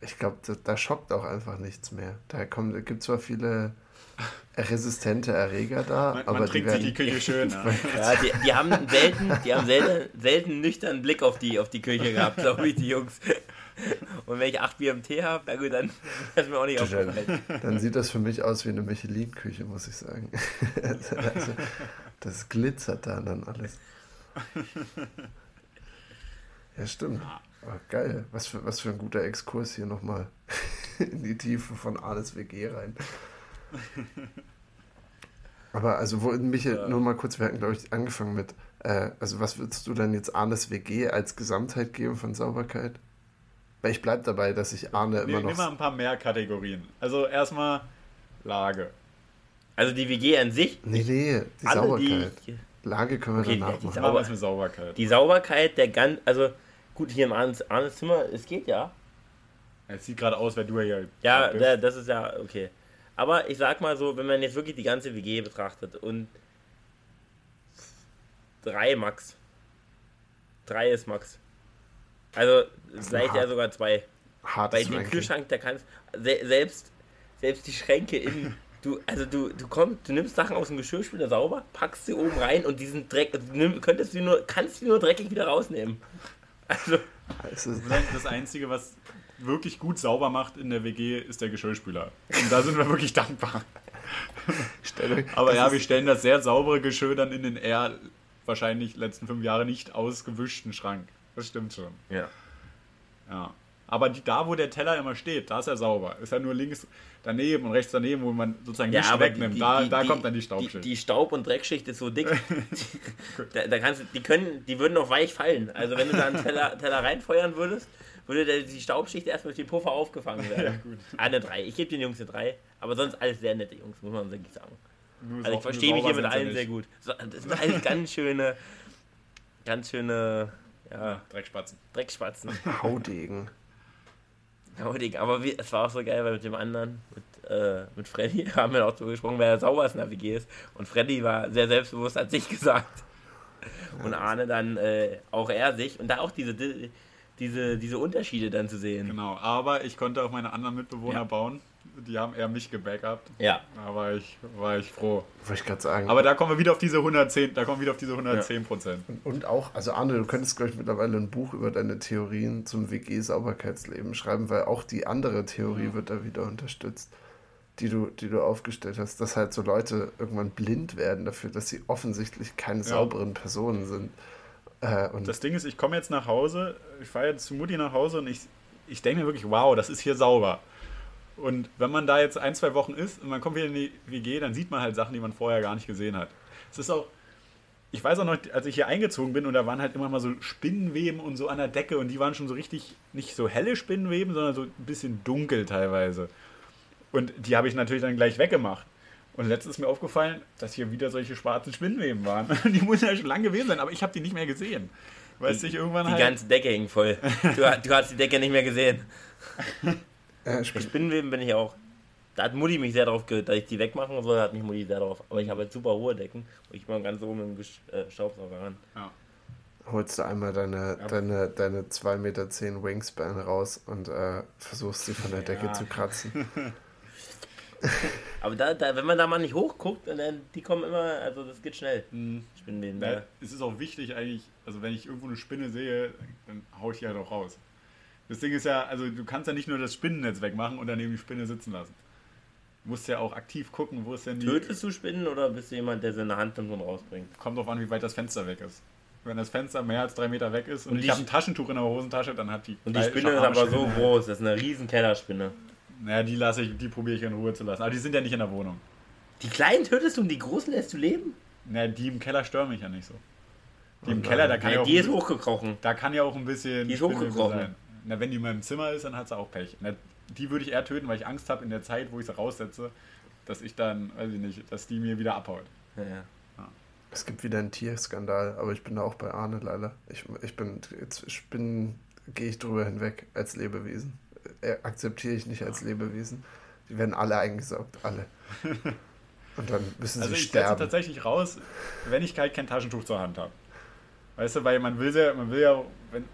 Ich glaube, da, da, schockt auch einfach nichts mehr. Da gibt zwar viele resistente Erreger da. Man, aber man trinkt sich die Küche schön. ja, die, die, haben selten, die haben selten, selten nüchternen Blick auf die, auf die Küche gehabt, glaube ich, die Jungs. Und wenn ich acht Bier im Tee habe, na gut, dann ist mir auch nicht aufgefallen. Dann sieht das für mich aus wie eine Michelin-Küche, muss ich sagen. Also, das glitzert da dann alles. Ja, stimmt. Oh, geil. Was für, was für ein guter Exkurs hier nochmal in die Tiefe von Arnes WG rein. Aber also, wo mich ja. nur mal kurz, wir hatten, glaube ich, angefangen mit, äh, also was würdest du denn jetzt Arnes WG als Gesamtheit geben von Sauberkeit? Weil ich bleibe dabei, dass ich Arne immer noch. Nimm mal ein paar mehr Kategorien. Also erstmal Lage. Also die WG an sich? Nee, nee, die Sauberkeit. Die, Lage können wir okay, danach die, machen. Sauber, mit Sauberkeit. Die Sauberkeit der ganz, also gut, hier im Arnes, Arnes Zimmer, es geht ja. Es sieht gerade aus, wenn du ja. Ja, der, das ist ja okay. Aber ich sag mal so, wenn man jetzt wirklich die ganze WG betrachtet und drei Max. Drei ist Max. Also vielleicht ja sogar zwei. Hart Weil den Kühlschrank, der kann selbst, selbst die Schränke in, Du, also du, du kommst, du nimmst Sachen aus dem Geschirrspüler sauber, packst sie oben rein und diesen Dreck, nimm, könntest du nur, kannst du nur dreckig wieder rausnehmen. Also. Das Einzige, was wirklich gut sauber macht in der WG, ist der Geschirrspüler. Und da sind wir wirklich dankbar. Aber ja, wir stellen das sehr saubere Geschirr dann in den eher wahrscheinlich letzten fünf Jahre nicht ausgewischten Schrank. Das stimmt schon. Ja. Ja. Aber die, da, wo der Teller immer steht, da ist er sauber. Ist ja nur links daneben und rechts daneben, wo man sozusagen ja, nicht wegnimmt. Die, da, die, da kommt dann die Staubschicht. Die, Staub- und Dreckschicht ist so dick. da, da, kannst die können, die würden noch weich fallen. Also wenn du da einen Teller, Teller reinfeuern würdest, würde die Staubschicht erstmal durch den Puffer aufgefangen werden. ja, gut. Eine drei. Ich gebe den Jungs eine drei. Aber sonst alles sehr nette Jungs, muss man wirklich sagen. Nur also ich verstehe mich hier mit allen sehr gut. Das sind alles ganz schöne, ganz schöne, ja. Dreckspatzen. Dreckspatzen. Haudegen. Haudegen. Aber wie, es war auch so geil, weil mit dem anderen, mit, äh, mit Freddy, haben wir auch so gesprochen, wer der sauberste in der WG ist. Und Freddy war sehr selbstbewusst, hat sich gesagt. Und Arne dann äh, auch er sich. Und da auch diese, diese, diese Unterschiede dann zu sehen. Genau, aber ich konnte auch meine anderen Mitbewohner ja. bauen die haben eher mich gebackupt. Ja. Da war ich, war ich froh. Wollte ich gerade sagen. Aber da kommen wir wieder auf diese 110, da kommen wir wieder auf diese 110 Prozent. Ja. Und, und, auch, also Arne, du könntest, glaube ich, mittlerweile ein Buch über deine Theorien zum WG-Sauberkeitsleben schreiben, weil auch die andere Theorie ja. wird da wieder unterstützt, die du, die du aufgestellt hast, dass halt so Leute irgendwann blind werden dafür, dass sie offensichtlich keine ja. sauberen Personen sind. Äh, und das Ding ist, ich komme jetzt nach Hause, ich fahre jetzt zu Mutti nach Hause und ich, ich denke mir wirklich, wow, das ist hier sauber. Und wenn man da jetzt ein, zwei Wochen ist und man kommt wieder in die WG, dann sieht man halt Sachen, die man vorher gar nicht gesehen hat. Es ist auch, ich weiß auch noch, als ich hier eingezogen bin und da waren halt immer mal so Spinnenweben und so an der Decke und die waren schon so richtig, nicht so helle Spinnenweben, sondern so ein bisschen dunkel teilweise. Und die habe ich natürlich dann gleich weggemacht. Und letztens ist mir aufgefallen, dass hier wieder solche schwarzen Spinnenweben waren. Die müssen ja schon lange gewesen sein, aber ich habe die nicht mehr gesehen. Weißt du, irgendwann die halt. Ganze Decke hing voll. Du, du hast die Decke nicht mehr gesehen. Äh, Spinnenweben bin ich auch. Da hat Mutti mich sehr darauf gehört, dass ich die wegmachen soll, hat mich Mutti sehr darauf. Aber ich habe jetzt super hohe Decken und ich mal ganz oben im äh, Staubsauger ran. Ja. Holst du einmal deine, ja. deine, deine 2,10 Meter zehn Wingspan raus und äh, versuchst sie von der Decke ja. zu kratzen. Aber da, da, wenn man da mal nicht hochguckt, dann die kommen immer, also das geht schnell. Mhm. Spinnenweben. Ja, es ist auch wichtig eigentlich, also wenn ich irgendwo eine Spinne sehe, dann haue ich die halt auch raus. Das Ding ist ja, also du kannst ja nicht nur das Spinnennetz wegmachen und dann eben die Spinne sitzen lassen. Du musst ja auch aktiv gucken, wo ist denn die. Tötest du Spinnen oder bist du jemand, der sie in der Hand nimmt und rausbringt? Kommt drauf an, wie weit das Fenster weg ist. Wenn das Fenster mehr als drei Meter weg ist und, und ich habe ein Taschentuch in der Hosentasche, dann hat die. Und die Spinne ist aber so groß, das ist eine riesen Kellerspinne. Naja, die lasse ich, die probiere ich in Ruhe zu lassen. Aber die sind ja nicht in der Wohnung. Die kleinen tötest du und die großen lässt du leben? Naja, die im Keller stören mich ja nicht so. Die im Keller, da kann ja, ja auch. Die ist hochgekrochen. Da kann ja auch ein bisschen. Die ist hochgekrochen. Sein. Na, wenn die in meinem Zimmer ist, dann hat sie auch Pech. Na, die würde ich eher töten, weil ich Angst habe in der Zeit, wo ich sie raussetze, dass ich dann, weiß ich nicht, dass die mir wieder abhaut. Ja, ja. Es gibt wieder einen Tierskandal, aber ich bin da auch bei Arne leider. Ich, ich bin, jetzt ich bin, gehe ich drüber hinweg als Lebewesen. Äh, akzeptiere ich nicht als Lebewesen. Die werden alle eingesaugt, alle. Und dann müssen also sie sterben. Also ich setze tatsächlich raus, wenn ich halt kein Taschentuch zur Hand habe. Weißt du, weil man will ja, man will ja, wenn,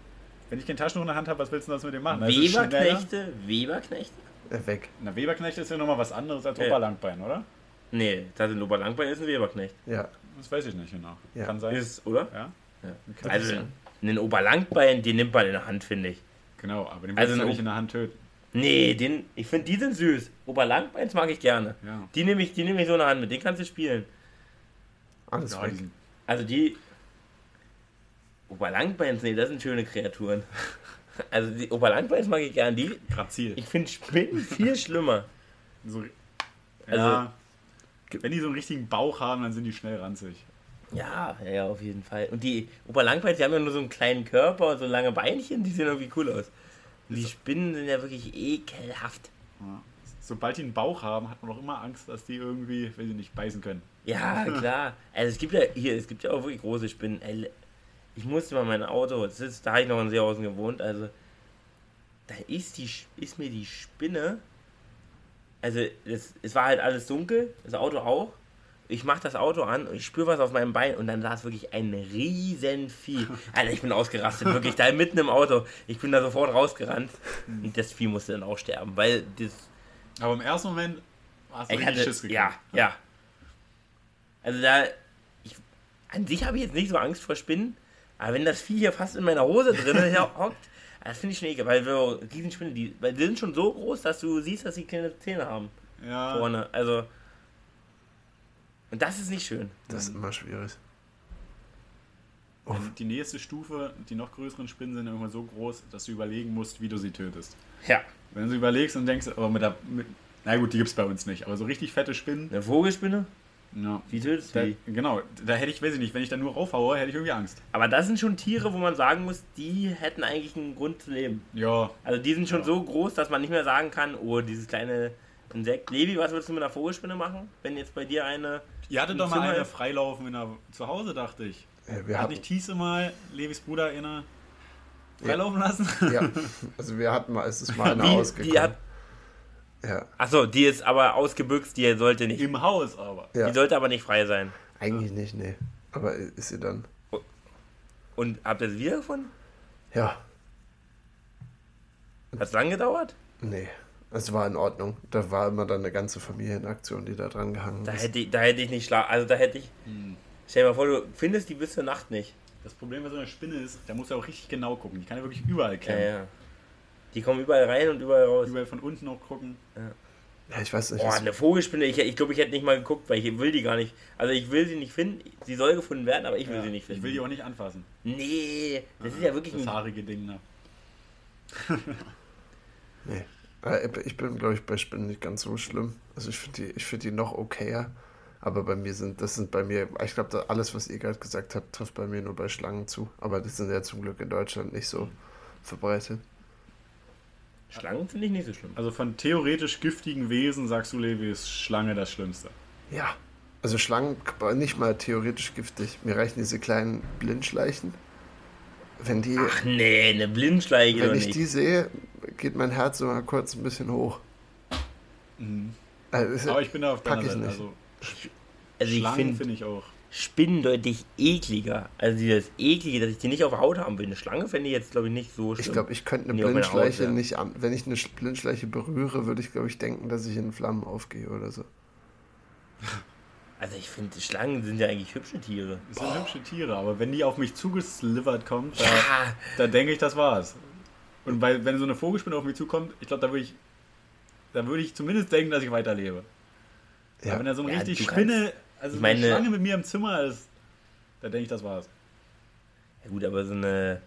wenn ich kein Taschentuch in der Hand habe, was willst du sonst mit dem machen? Also Weberknechte? Weberknechte? Äh, weg. Na, Weberknechte ist ja nochmal was anderes als ja. Oberlangbein, oder? Nee, das ist ein Oberlangbein ist ein Weberknecht. Ja. Das weiß ich nicht genau. Ja. Kann sein. Ist, oder? Ja. ja. Also, einen Oberlangbein, den nimmt man in der Hand, finde ich. Genau, aber den willst also du nicht in der Hand töten. Nee, den, ich finde, die sind süß. Oberlangbeins mag ich gerne. Ja. Die nehme ich, nehm ich so in der Hand mit, den kannst du spielen. Alles ja, Also die, Oberlangbeins, nee, das sind schöne Kreaturen. Also die Oberlangbeins mag ich gern. Die. Grazil. Ich finde Spinnen viel schlimmer. So, also, ja, wenn die so einen richtigen Bauch haben, dann sind die schnell ranzig. Ja, ja, auf jeden Fall. Und die Oberlangbeins, die haben ja nur so einen kleinen Körper und so lange Beinchen, die sehen irgendwie cool aus. Und die Spinnen sind ja wirklich ekelhaft. Ja. Sobald die einen Bauch haben, hat man doch immer Angst, dass die irgendwie, wenn sie nicht beißen können. Ja, klar. Also es gibt ja hier, es gibt ja auch wirklich große Spinnen ich musste mal mein Auto, das ist, da habe ich noch in Seehausen gewohnt, also da ist, die, ist mir die Spinne, also das, es war halt alles dunkel, das Auto auch, ich mache das Auto an und ich spüre was auf meinem Bein und dann saß wirklich ein riesen Vieh. Alter, ich bin ausgerastet, wirklich, da mitten im Auto. Ich bin da sofort rausgerannt und das Vieh musste dann auch sterben, weil das... Aber im ersten Moment hast du hatte, Schiss gekriegt. Ja, ja. Also da, ich, an sich habe ich jetzt nicht so Angst vor Spinnen, aber wenn das Vieh hier fast in meiner Hose drin hockt, das finde ich schon ekel, weil wir Riesenspinnen, die, weil die sind schon so groß, dass du siehst, dass sie kleine Zähne haben. Ja. Vorne. Also. Und das ist nicht schön. Das ist immer schwierig. Oh. Die nächste Stufe, die noch größeren Spinnen sind irgendwann so groß, dass du überlegen musst, wie du sie tötest. Ja. Wenn du überlegst und denkst, aber mit der. Mit, na gut, die gibt es bei uns nicht, aber so richtig fette Spinnen. Eine Vogelspinne? Ja. Wie tötest du die? Genau, da hätte ich, weiß ich nicht, wenn ich da nur raufhaue, hätte ich irgendwie Angst. Aber das sind schon Tiere, wo man sagen muss, die hätten eigentlich einen Grund zu leben. Ja. Also die sind schon ja. so groß, dass man nicht mehr sagen kann, oh, dieses kleine Insekt. Levi, was würdest du mit einer Vogelspinne machen, wenn jetzt bei dir eine. Ihr hattet doch mal Zimmer eine freilaufen in der, zu Hause, dachte ich. Ja, wir Hat nicht Thiese mal, Levis Bruder, in einer freilaufen lassen? Ja, also wir hatten mal, es ist mal eine Wie, ausgekommen. Die hat, ja. Achso, die ist aber ausgebüxt, die sollte nicht. Im Haus aber. Ja. Die sollte aber nicht frei sein. Eigentlich nicht, nee. Aber ist sie dann. Und habt ihr sie wiedergefunden? Ja. Hat es lang gedauert? Nee. Es war in Ordnung. Da war immer dann eine ganze Familienaktion, die da dran gehangen da ist. Hätte ich, da hätte ich nicht schlafen. Also da hätte ich. Hm. Stell dir mal vor, du findest die bis zur Nacht nicht. Das Problem bei so einer Spinne ist, da musst du auch richtig genau gucken. Die kann ja wirklich überall klemmen. Ja, ja. Die kommen überall rein und überall raus. Überall von unten auch gucken. Ja. Ja, ich weiß nicht. Boah, eine Vogelspinne, ich, ich glaube, ich hätte nicht mal geguckt, weil ich will die gar nicht. Also ich will sie nicht finden. Sie soll gefunden werden, aber ich will ja, sie nicht finden. Ich will die auch nicht anfassen. Nee, das Aha, ist ja wirklich das ein haarige Ding, ne? nee. Äh, ich bin, glaube ich, bei Spinnen nicht ganz so schlimm. Also ich finde die, find die noch okayer. Aber bei mir sind, das sind bei mir, ich glaube, alles, was ihr gerade gesagt habt, trifft bei mir nur bei Schlangen zu. Aber das sind ja zum Glück in Deutschland nicht so verbreitet. Schlangen finde ich nicht so schlimm. Also von theoretisch giftigen Wesen sagst du, Levi, ist Schlange das Schlimmste. Ja. Also Schlangen nicht mal theoretisch giftig. Mir reichen diese kleinen Blindschleichen. Wenn die. Ach nee, eine Blindschleiche. Wenn ich nicht. die sehe, geht mein Herz immer kurz ein bisschen hoch. Mhm. Also, Aber ich bin da auf deiner Seite. Also, also Schlangen finde find ich auch. Spinnen deutlich ekliger. Also dieses eklige, dass ich die nicht auf der Haut haben will. Eine Schlange fände ich jetzt, glaube ich, nicht so schlimm. Ich glaube, ich könnte eine Blindschleiche Haut, ja. nicht an. Wenn ich eine Blindschleiche berühre, würde ich, glaube ich, denken, dass ich in Flammen aufgehe oder so. Also ich finde, Schlangen sind ja eigentlich hübsche Tiere. Das sind Boah. hübsche Tiere, aber wenn die auf mich zugeslivert kommt, da, ja. da denke ich, das war's. Und weil, wenn so eine Vogelspinne auf mich zukommt, ich glaube, da würde ich, da würde ich zumindest denken, dass ich weiterlebe. Ja. Aber wenn da so eine ja, richtig Spinne, also so meine, eine Schlange mit mir im Zimmer ist, da denke ich, das war's. Ja gut, aber so eine,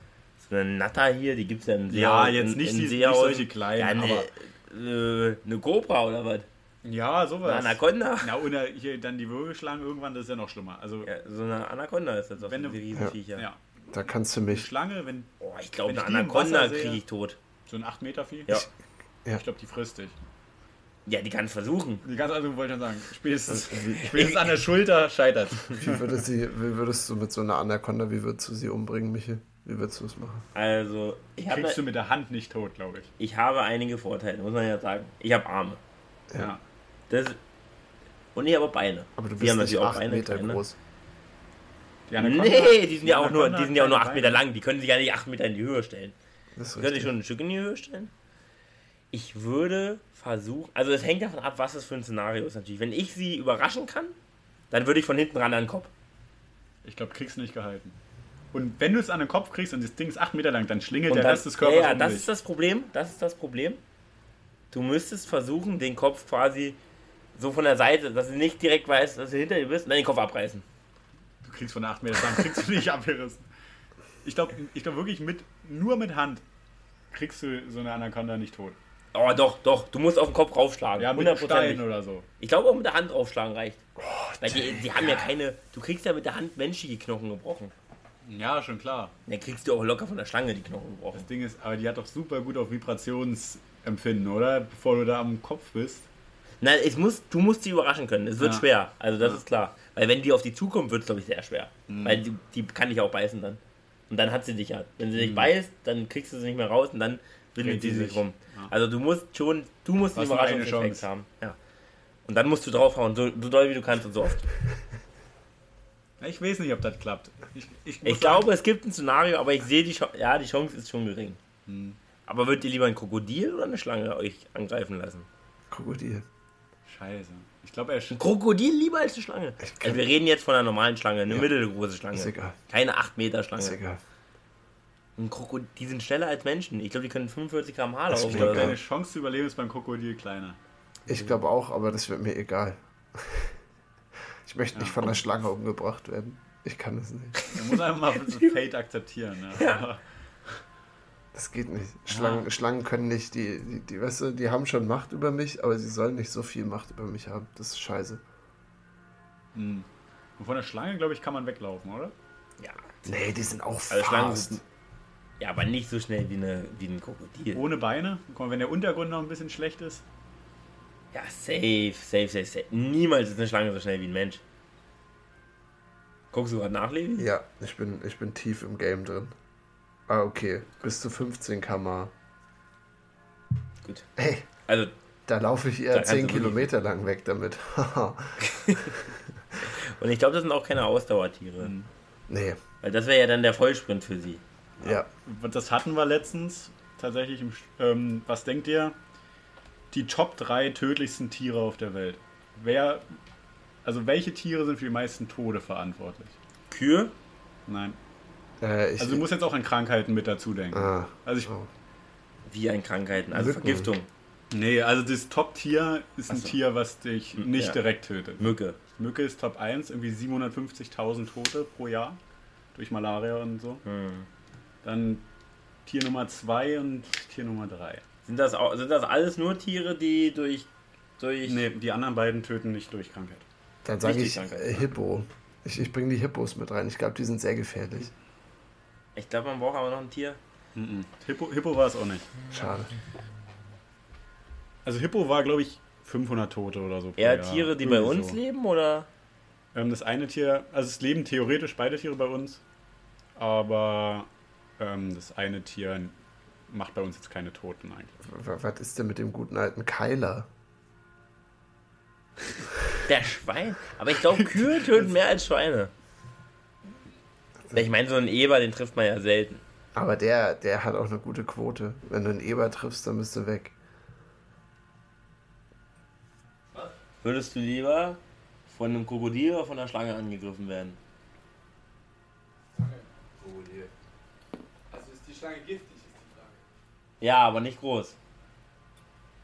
so eine Natter hier, die gibt es ja in See Ja, jetzt nicht, in, in die, nicht solche kleinen, ja, eine, aber... Äh, eine Cobra oder was? Ja, sowas. Eine Anaconda? Ja, und hier dann die Würgeschlangen irgendwann, das ist ja noch schlimmer. Also, ja, so eine Anaconda ist das auch wenn so eine Riesenviecher. Ja. Da kannst du mich. Eine Schlange, wenn. Oh, ich glaube, eine Anaconda kriege ich tot. So ein 8 Meter Vieh? Ja. ja. Ich glaube, die frisst dich. Ja, die kann es versuchen. Die kann es also, wollte ich sagen. Spätestens, spätestens an der Schulter scheitert. Wie, würde sie, wie würdest du mit so einer Anaconda, wie würdest du sie umbringen, Michi? Wie würdest du es machen? Also, ich Kriegst habe, du mit der Hand nicht tot, glaube ich. Ich habe einige Vorteile, muss man ja sagen. Ich habe Arme. Ja. Das, und ich habe auch Beine. Aber du bist die nicht 8 Meter kleine. groß. Die nee, die sind ja auch nur, die sind ja auch nur 8 Meter lang. Die können sich ja nicht 8 Meter in die Höhe stellen. Das können sich schon ein Stück in die Höhe stellen? Ich würde versuchen, also es hängt davon ab, was es für ein Szenario ist natürlich. Wenn ich sie überraschen kann, dann würde ich von hinten ran an den Kopf. Ich glaube, kriegst du nicht gehalten. Und wenn du es an den Kopf kriegst und das Ding ist 8 Meter lang, dann schlingelt und der Rest des Körpers Ja, ja um das ist das Problem. Das ist das Problem. Du müsstest versuchen, den Kopf quasi so von der Seite, dass du nicht direkt weißt, dass du hinter dir bist, und dann den Kopf abreißen. Du kriegst von 8 Meter lang, kriegst du nicht abgerissen. Ich glaube ich glaub wirklich, mit, nur mit Hand kriegst du so eine Anaconda nicht tot. Oh, doch, doch. Du musst auf den Kopf raufschlagen. Ja, mit einem Stein oder so. Ich glaube auch mit der Hand draufschlagen reicht. Oh, Weil die, die haben ja keine. Du kriegst ja mit der Hand menschliche Knochen gebrochen. Ja, schon klar. Dann kriegst du auch locker von der Schlange die Knochen gebrochen. Das Ding ist, aber die hat doch super gut auf Vibrationsempfinden, oder? Bevor du da am Kopf bist. Nein, es muss, du musst sie überraschen können. Es wird ja. schwer. Also das ja. ist klar. Weil wenn die auf die zukommt, wird es, glaube ich, sehr schwer. Mhm. Weil die, die kann dich auch beißen dann. Und dann hat sie dich ja. Wenn sie dich mhm. beißt, dann kriegst du sie nicht mehr raus und dann windet sie sich rum. Ja. Also du musst schon, du musst einen Überraschungseffekt haben. Ja. Und dann musst du draufhauen, so, so doll wie du kannst und so oft. Ich weiß nicht, ob das klappt. Ich, ich, ich glaube, es gibt ein Szenario, aber ich sehe die Chance, ja, die Chance ist schon gering. Hm. Aber würdet ihr lieber ein Krokodil oder eine Schlange euch angreifen lassen? Krokodil. Scheiße. Ich glaube, er Ein Krokodil lieber als eine Schlange. Also wir reden jetzt von einer normalen Schlange, eine Ja. mittelgroße Schlange. Ist egal. Keine 8 Meter Ist Schlange. egal. Ein Krokodil, die sind schneller als Menschen. Ich glaube, die können 45 km H Das laufen. oder egal. Deine. Chance zu überleben ist beim Krokodil kleiner. Ich glaube auch, aber das wird mir egal. Ich möchte nicht von der Schlange umgebracht werden. Ich kann es nicht. Man muss einfach mal so Fate akzeptieren. Ne? Ja. Das geht nicht. Schlangen, Schlangen können nicht, die, die, die, weißt du, die haben schon Macht über mich, aber sie sollen nicht so viel Macht über mich haben. Das ist scheiße. Hm. Und von der Schlange, glaube ich, kann man weglaufen, oder? Ja. Nee, die sind auch Also Schlangen fast. sind, ja, aber nicht so schnell wie, eine, wie ein Krokodil. Ohne Beine. Guck mal, wenn der Untergrund noch ein bisschen schlecht ist. Ja, safe, safe, safe, safe. Niemals ist eine Schlange so schnell wie ein Mensch. Guckst du gerade nach, Levi? Ja, ich bin, ich bin tief im Game drin. Ah, okay. Bis zu 15 km. Gut. Hey, Also, da laufe ich eher kannst 10 du wirklich- Kilometer lang weg damit. und ich glaube, das sind auch keine Ausdauertiere. nee, Weil das wäre ja dann der Vollsprint für sie. Ja. Das hatten wir letztens tatsächlich. Im, ähm, was denkt ihr? Die Top 3 tödlichsten Tiere auf der Welt. Wer. Also, welche Tiere sind für die meisten Tode verantwortlich? Kühe? Nein. Äh, ich, Also, du musst jetzt auch an Krankheiten mit dazu denken. ah, Also, ich. oh. Wie ein Krankheiten, also Mücken. Vergiftung. Nee, also das Top-Tier ist ein so. Tier, was dich nicht ja. direkt tötet. Mücke. Mücke ist Top 1, irgendwie 750.000 Tote pro Jahr durch Malaria und so. Hm. Dann Tier Nummer 2 und Tier Nummer 3. Sind, das auch, sind das alles nur Tiere, die durch. durch Nee, die anderen beiden töten nicht durch Krankheit. Dann sage ich äh, Hippo. Ich, ich bringe die Hippos mit rein. Ich glaube, die sind sehr gefährlich. Ich glaube, man braucht aber noch ein Tier. Mhm. Hippo, Hippo war es auch nicht. Schade. Also Hippo war, glaube ich, 500 Tote oder so. Eher Jahr. Tiere, die bei uns so. leben oder? Ähm, das eine Tier, also es leben theoretisch beide Tiere bei uns, aber ähm, das eine Tier macht bei uns jetzt keine Toten eigentlich. W was ist denn mit dem guten alten Keiler? Der Schwein. Aber ich glaube, Kühe töten mehr als Schweine. Ich meine, so einen Eber, den trifft man ja selten. Aber der, der hat auch eine gute Quote. Wenn du einen Eber triffst, dann bist du weg. Würdest du lieber von einem Krokodil oder von einer Schlange angegriffen werden? Die Schlange giftig, ist die Frage. Ja, aber nicht groß.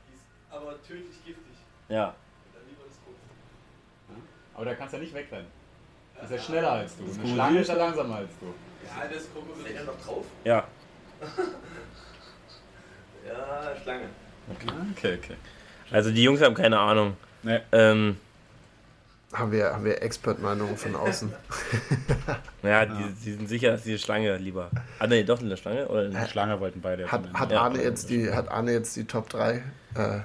Die ist aber tödlich giftig. Ja. Dann lieber das Große. Aber da kannst du ja nicht wegrennen. Ist ja schneller als du. Eine Krokodil Schlange ist ja langsamer als du. Ja, das Krokodil. Ist noch drauf? Ja. Ja, Schlange. Okay, okay. Also die Jungs haben keine Ahnung. Nee, Ähm, Haben wir, haben wir Expert-Meinungen von außen. ja, die, die sind sicher, dass die Schlange lieber. Ah, nee, doch eine Schlange? Oder eine Schlange wollten beide Hat, hat, Ja. Arne jetzt die, hat Arne jetzt die Top 3? Äh,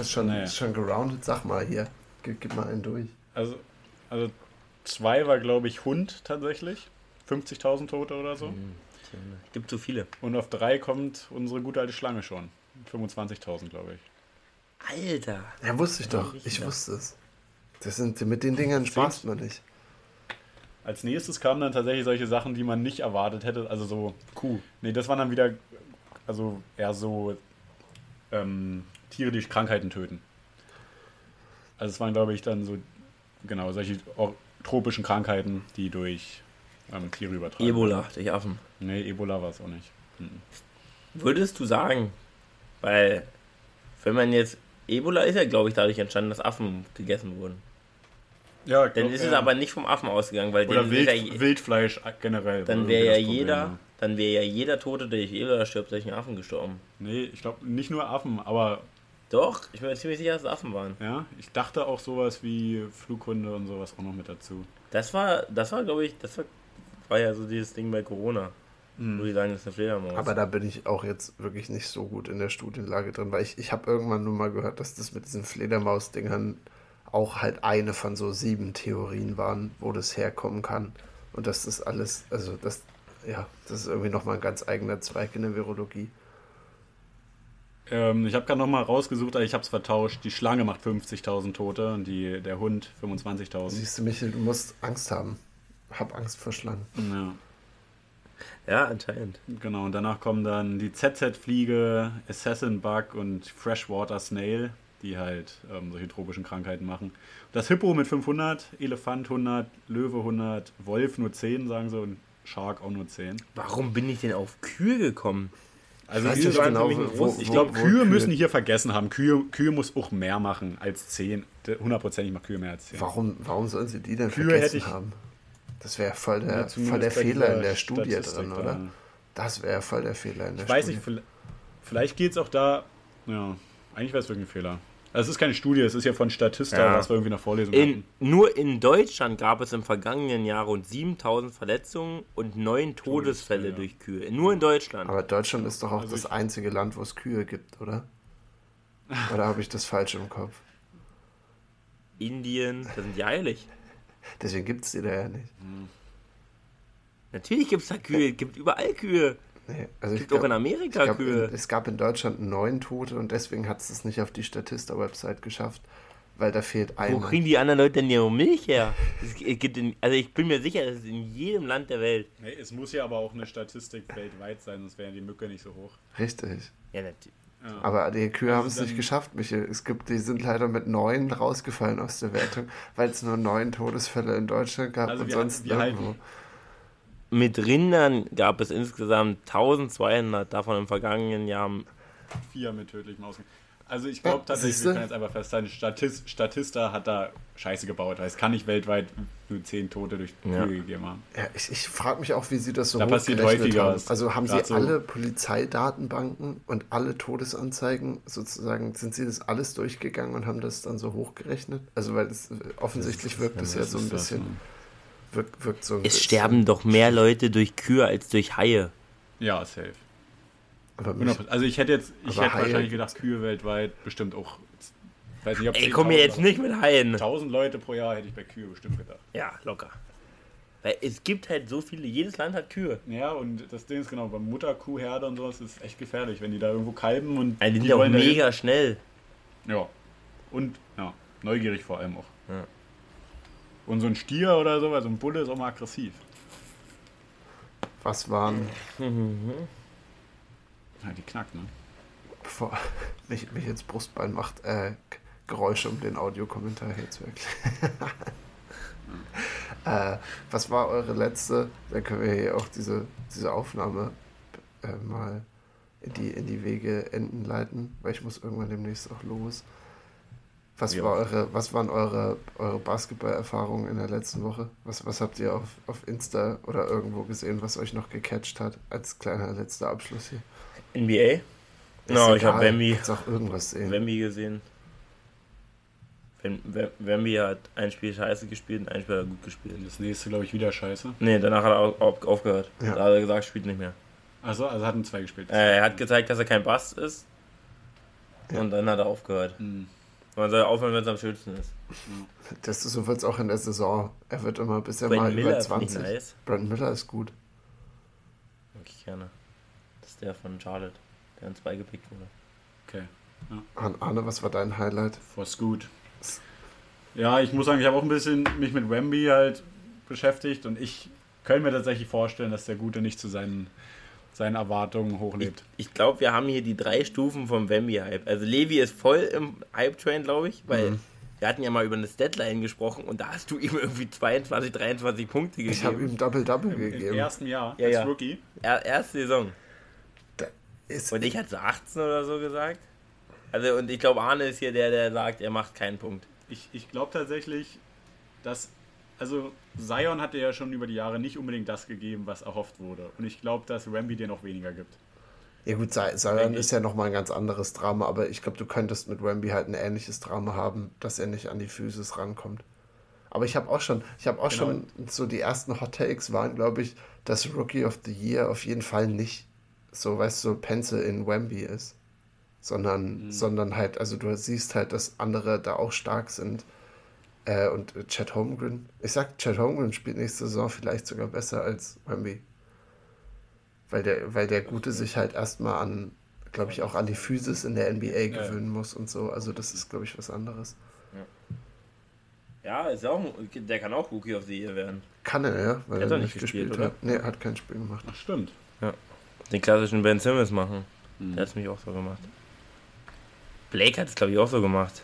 ist schon, Nee. ist schon geroundet? Sag mal hier. Gib, gib mal einen durch. Also, also zwei war, glaube ich, Hund tatsächlich. 50.000 Tote oder so. Gibt zu viele. Und auf drei kommt unsere gute alte Schlange schon. 25.000, glaube ich. Alter. Ja, wusste ich doch. Ich wusste es. Das sind, mit den Dingern spaßt man nicht. Als nächstes kamen dann tatsächlich solche Sachen, die man nicht erwartet hätte. Also so. Kuh. Nee, das waren dann wieder. Also eher so. Ähm, Tiere, die Krankheiten töten. Also es waren, glaube ich, dann so. Genau, solche tropischen Krankheiten, die durch ähm, Tiere übertragen. Ebola durch Affen. Nee, Ebola war es auch nicht. Mhm. Würdest du sagen, weil, wenn man jetzt. Ebola ist ja, glaube ich, dadurch entstanden, dass Affen gegessen wurden. Ja, Dann ist es aber nicht vom Affen ausgegangen, weil Oder Wild, ist ja, Wildfleisch generell. dann wäre ja jeder, dann wäre ja jeder Tote, der durch Ebola stirbt, durch einen Affen gestorben. Nee, ich glaube nicht nur Affen, aber Doch, ich bin mir ziemlich sicher, dass es Affen waren. ja, ich dachte auch sowas wie Flughunde und sowas auch noch mit dazu. Das war, das war, glaube ich, das war, war ja so dieses Ding bei Corona. Wo die sagen, das ist eine Fledermaus. Aber da bin ich auch jetzt wirklich nicht so gut in der Studienlage drin, weil ich, ich habe irgendwann nur mal gehört, dass das mit diesen Fledermaus-Dingern auch halt eine von so sieben Theorien waren, wo das herkommen kann. Und das alles, also das, ja, das ist irgendwie nochmal ein ganz eigener Zweig in der Virologie. Ähm, ich habe gerade noch mal rausgesucht, aber ich habe es vertauscht. Die Schlange macht 50.000 Tote und die, der Hund 25.000. Siehst du, Michael, du musst Angst haben. Hab Angst vor Schlangen. Ja, ja, anscheinend. genau. Und danach kommen dann die ZZ-Fliege, Assassin Bug und Freshwater Snail. Die halt ähm, solche tropischen Krankheiten machen. Das Hippo mit 500, Elefant 100, Löwe 100, Wolf nur 10, sagen sie, und Shark auch nur 10. Warum bin ich denn auf Kühe gekommen? Also waren genau, ich glaube, Kühe Kühe- müssen hier vergessen haben. Kühe, Kühe muss auch mehr machen als 10. Hundertprozentig macht Kühe mehr als 10. Warum, warum sollen sie die denn Kühe vergessen hätte ich- haben? Das wäre voll der, Ja, voll der Fehler in der Studie Statistik drin, oder? Das wäre voll der Fehler in der Ich weiß Studie. nicht, vielleicht, vielleicht geht es auch da. Ja, eigentlich wäre es wirklich ein Fehler. Also es ist keine Studie, es ist ja von Statista, Ja. was wir irgendwie in der Vorlesung In, hatten. nur in Deutschland gab es im vergangenen Jahr rund 7000 Verletzungen und 9 Todesfälle Todesfälle, ja. durch Kühe. Nur in Deutschland. Aber Deutschland ist doch auch Also das einzige Land, wo es Kühe gibt, oder? Oder habe ich das falsch im Kopf? Indien, das sind die heilig. Deswegen gibt es die da ja nicht. Natürlich gibt es da Kühe, es gibt überall Kühe. Nee, also ich gibt auch glaub- in Amerika glaub, Kühe. in- Es gab in Deutschland neun Tote und deswegen hat es es nicht auf die Statista-Website geschafft, weil da fehlt Wo einer. kriegen die anderen Leute denn ihre Milch her? Es gibt in, also ich bin mir sicher, das ist in jedem Land der Welt. Nee, es muss ja aber auch eine Statistik weltweit sein, sonst wäre die Mücke nicht so hoch. Richtig. Ja, natürlich. Ja. Aber die Kühe haben es nicht geschafft, Michael. Es gibt, die sind leider mit neun rausgefallen aus der Wertung, weil es nur neun Todesfälle in Deutschland gab Also und wir- sonst wir halten- nirgendwo. Mit Rindern gab es insgesamt 1200, davon im vergangenen Jahr. Vier mit tödlichem Ausgang. Also ich glaube Ja, tatsächlich, siehste? wir können jetzt einfach festhalten, Statist, Statista hat da Scheiße gebaut, weil es kann nicht weltweit nur zehn Tote durch Kühe Ja. gegeben haben. Ja, ich, ich frage mich auch, wie sie das so Da passiert hochgerechnet häufiger haben. was. Also haben sie so- alle Polizeidatenbanken und alle Todesanzeigen sozusagen, sind sie das alles durchgegangen und haben das dann so hochgerechnet? Also weil es offensichtlich wirkt es ja so ein bisschen, ne? Wirkt, wirkt so Es sterben doch mehr Leute durch Kühe als durch Haie. Ja, safe. Aber mich, 100%. Also ich hätte jetzt, ich hätte Haie- wahrscheinlich gedacht, Kühe weltweit bestimmt auch. Weiß nicht, ob Ey, komm mir jetzt nicht mit Haien. 1000 Leute pro Jahr hätte ich bei Kühe bestimmt gedacht. Ja, locker. Weil es gibt halt so viele, jedes Land hat Kühe. Ja, und das Ding ist genau, beim Mutterkuhherde und sowas ist echt gefährlich, wenn die da irgendwo kalben und Also die sind auch wollen dahin. mega schnell. Ja. Und ja, neugierig vor allem auch. Ja. Und so ein Stier oder so, also ein Bulle ist auch mal aggressiv. was waren, Ja, die knackt, ne? bevor mich, mich jetzt Brustbein macht, äh, Geräusche, um den Audiokommentar hier zu erklären. äh, was war eure letzte, dann können wir hier auch diese, diese Aufnahme äh, mal in die, in die Wege enden leiten, weil ich muss irgendwann demnächst auch los. Was, Ja. war eure, was waren eure, eure Basketballerfahrungen in der letzten Woche? Was, was habt ihr auf, auf Insta oder irgendwo gesehen, was euch noch gecatcht hat, als kleiner letzter Abschluss hier? NBA? Ist No, ich habe Wemby, auch irgendwas sehen. Wemby gesehen. Wem- Wem- Wemby hat ein Spiel scheiße gespielt und ein Spiel hat er gut gespielt. Das nächste, glaube ich, wieder scheiße. Nee, danach hat er au- au- aufgehört. Ja. Da hat er gesagt, spielt nicht mehr. Achso, also hatten zwei gespielt. Äh, er hat gezeigt, dass er kein Bast ist. Ja. Und dann hat er aufgehört. Hm. Man soll aufhören, wenn es am schönsten ist. Das ist so wird's auch in der Saison. Er wird immer bisher mal Brandon über Miller ich 20. nice. Brandon Miller ist gut. Mag ich gerne. Das ist der von Charlotte, der in zwei gepickt wurde. Okay. Arne, Arne, was war dein Highlight? For Scoot. Ja, ich muss sagen, ich habe auch ein bisschen mich mit Wemby halt beschäftigt und ich könnte mir tatsächlich vorstellen, dass der Gute nicht zu seinen, seinen Erwartungen hochlebt. Ich glaube, wir haben hier die drei Stufen vom Wemby-Hype. Also Levi ist voll im Hype-Train, glaube ich, weil Mhm. wir hatten ja mal über eine Deadline gesprochen und da hast du ihm irgendwie 22, 23 Punkte Ich habe gegeben. ihm Double-Double Im gegeben. ersten Jahr Ja, als ja. Rookie. Er, erste Saison. Und ich hatte so 18 oder so gesagt. Also und ich glaube, Arne ist hier der, der sagt, er macht keinen Punkt. Ich, ich glaube tatsächlich, dass. Also, Zion hatte ja schon über die Jahre nicht unbedingt das gegeben, was erhofft wurde. Und ich glaube, dass Wemby dir noch weniger gibt. ja gut, Zion ist ja nochmal ein ganz anderes Drama, aber ich glaube, du könntest mit Wemby halt ein ähnliches Drama haben, dass er nicht an die Physis rankommt. Aber ich habe auch schon, ich habe auch Genau. schon, so die ersten Hot Takes waren, glaube ich, dass Rookie of the Year auf jeden Fall nicht so, weißt du, so Pencil in Wemby ist. Sondern, Mhm. sondern halt, also du siehst halt, dass andere da auch stark sind. Äh, und Chad Holmgren, ich sag, Chad Holmgren spielt nächste Saison vielleicht sogar besser als Wemby. Weil der, weil der Gute sich halt erstmal an, glaube ich, auch an die Physis in der NBA Ja. gewöhnen muss und so. Also das ist, glaube ich, was anderes. Ja, ist auch, der kann auch Rookie of the Year werden. Kann er, ja, weil Der hat er doch nicht gespielt, gespielt, hat. Nee, er hat kein Spiel gemacht. Ach, stimmt. Den klassischen Ben Simmons machen. Mhm. Der hat es mich auch so gemacht. Blake hat es, glaube ich, auch so gemacht.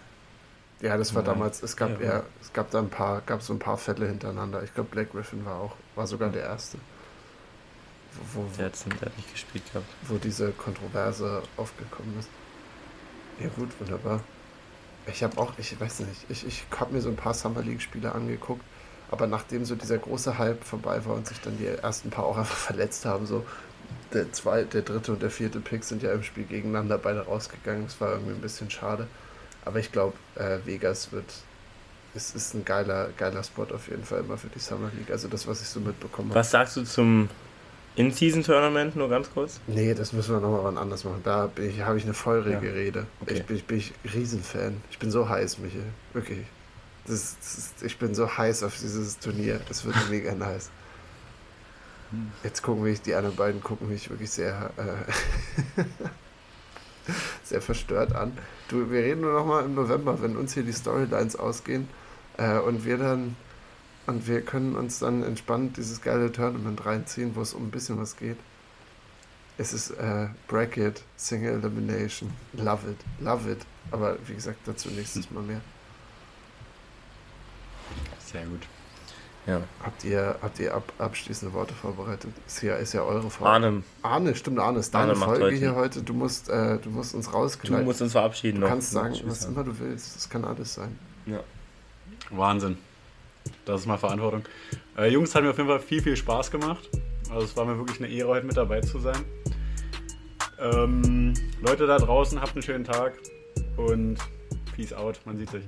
Ja, das war ja. damals, es gab ja, es gab da ein paar, gab so ein paar Fälle hintereinander. Ich glaube, Blake Griffin war auch, war sogar der erste. Wo, wo, der, hat, der hat nicht gespielt gehabt. Wo diese Kontroverse aufgekommen ist. Ja gut, wunderbar. Ich habe auch, ich weiß nicht, ich, ich habe mir so ein paar Summer League-Spiele angeguckt, aber nachdem so dieser große Hype vorbei war und sich dann die ersten paar auch einfach verletzt haben, so der, zwei, der dritte und der vierte Pick sind ja im Spiel gegeneinander beide rausgegangen. Das war irgendwie ein bisschen schade. Aber ich glaube, äh, Vegas wird. Es ist ein geiler, geiler Spot auf jeden Fall immer für die Summer League. Also das, was ich so mitbekommen habe. Was sagst du zum In-Season-Tournament, nur ganz kurz? Nee, das müssen wir nochmal wann anders machen. Da habe ich eine feurige ja. Rede. Okay. Ich, bin, ich bin Riesenfan. Ich bin so heiß, Michael. Wirklich. Das, das ist, ich bin so heiß auf dieses Turnier. Es wird mega nice. Jetzt gucken mich, die anderen beiden gucken mich wirklich sehr, äh, sehr verstört an. Du, wir reden nur noch mal im November, wenn uns hier die Storylines ausgehen äh, und wir dann und wir können uns dann entspannt dieses geile Tournament reinziehen, wo es um ein bisschen was geht. Es ist äh, Bracket, Single Elimination. Love it, love it. Aber wie gesagt, dazu nächstes Mal mehr. Sehr gut. Ja. Habt ihr, habt ihr ab, abschließende Worte vorbereitet? Ist ja, ist ja eure Folge. Arne. Arne, stimmt, Arne, ist deine Arne Folge heute. hier heute. Du musst, äh, du musst uns rausgleiten. Du musst uns verabschieden. Du noch. kannst sagen, was immer du willst. Das kann alles sein. Ja. Wahnsinn. Das ist mal Verantwortung. Äh, Jungs, hat mir auf jeden Fall viel, viel Spaß gemacht. Also es war mir wirklich eine Ehre, heute mit dabei zu sein. Ähm, Leute da draußen, habt einen schönen Tag und Peace out. Man sieht sich.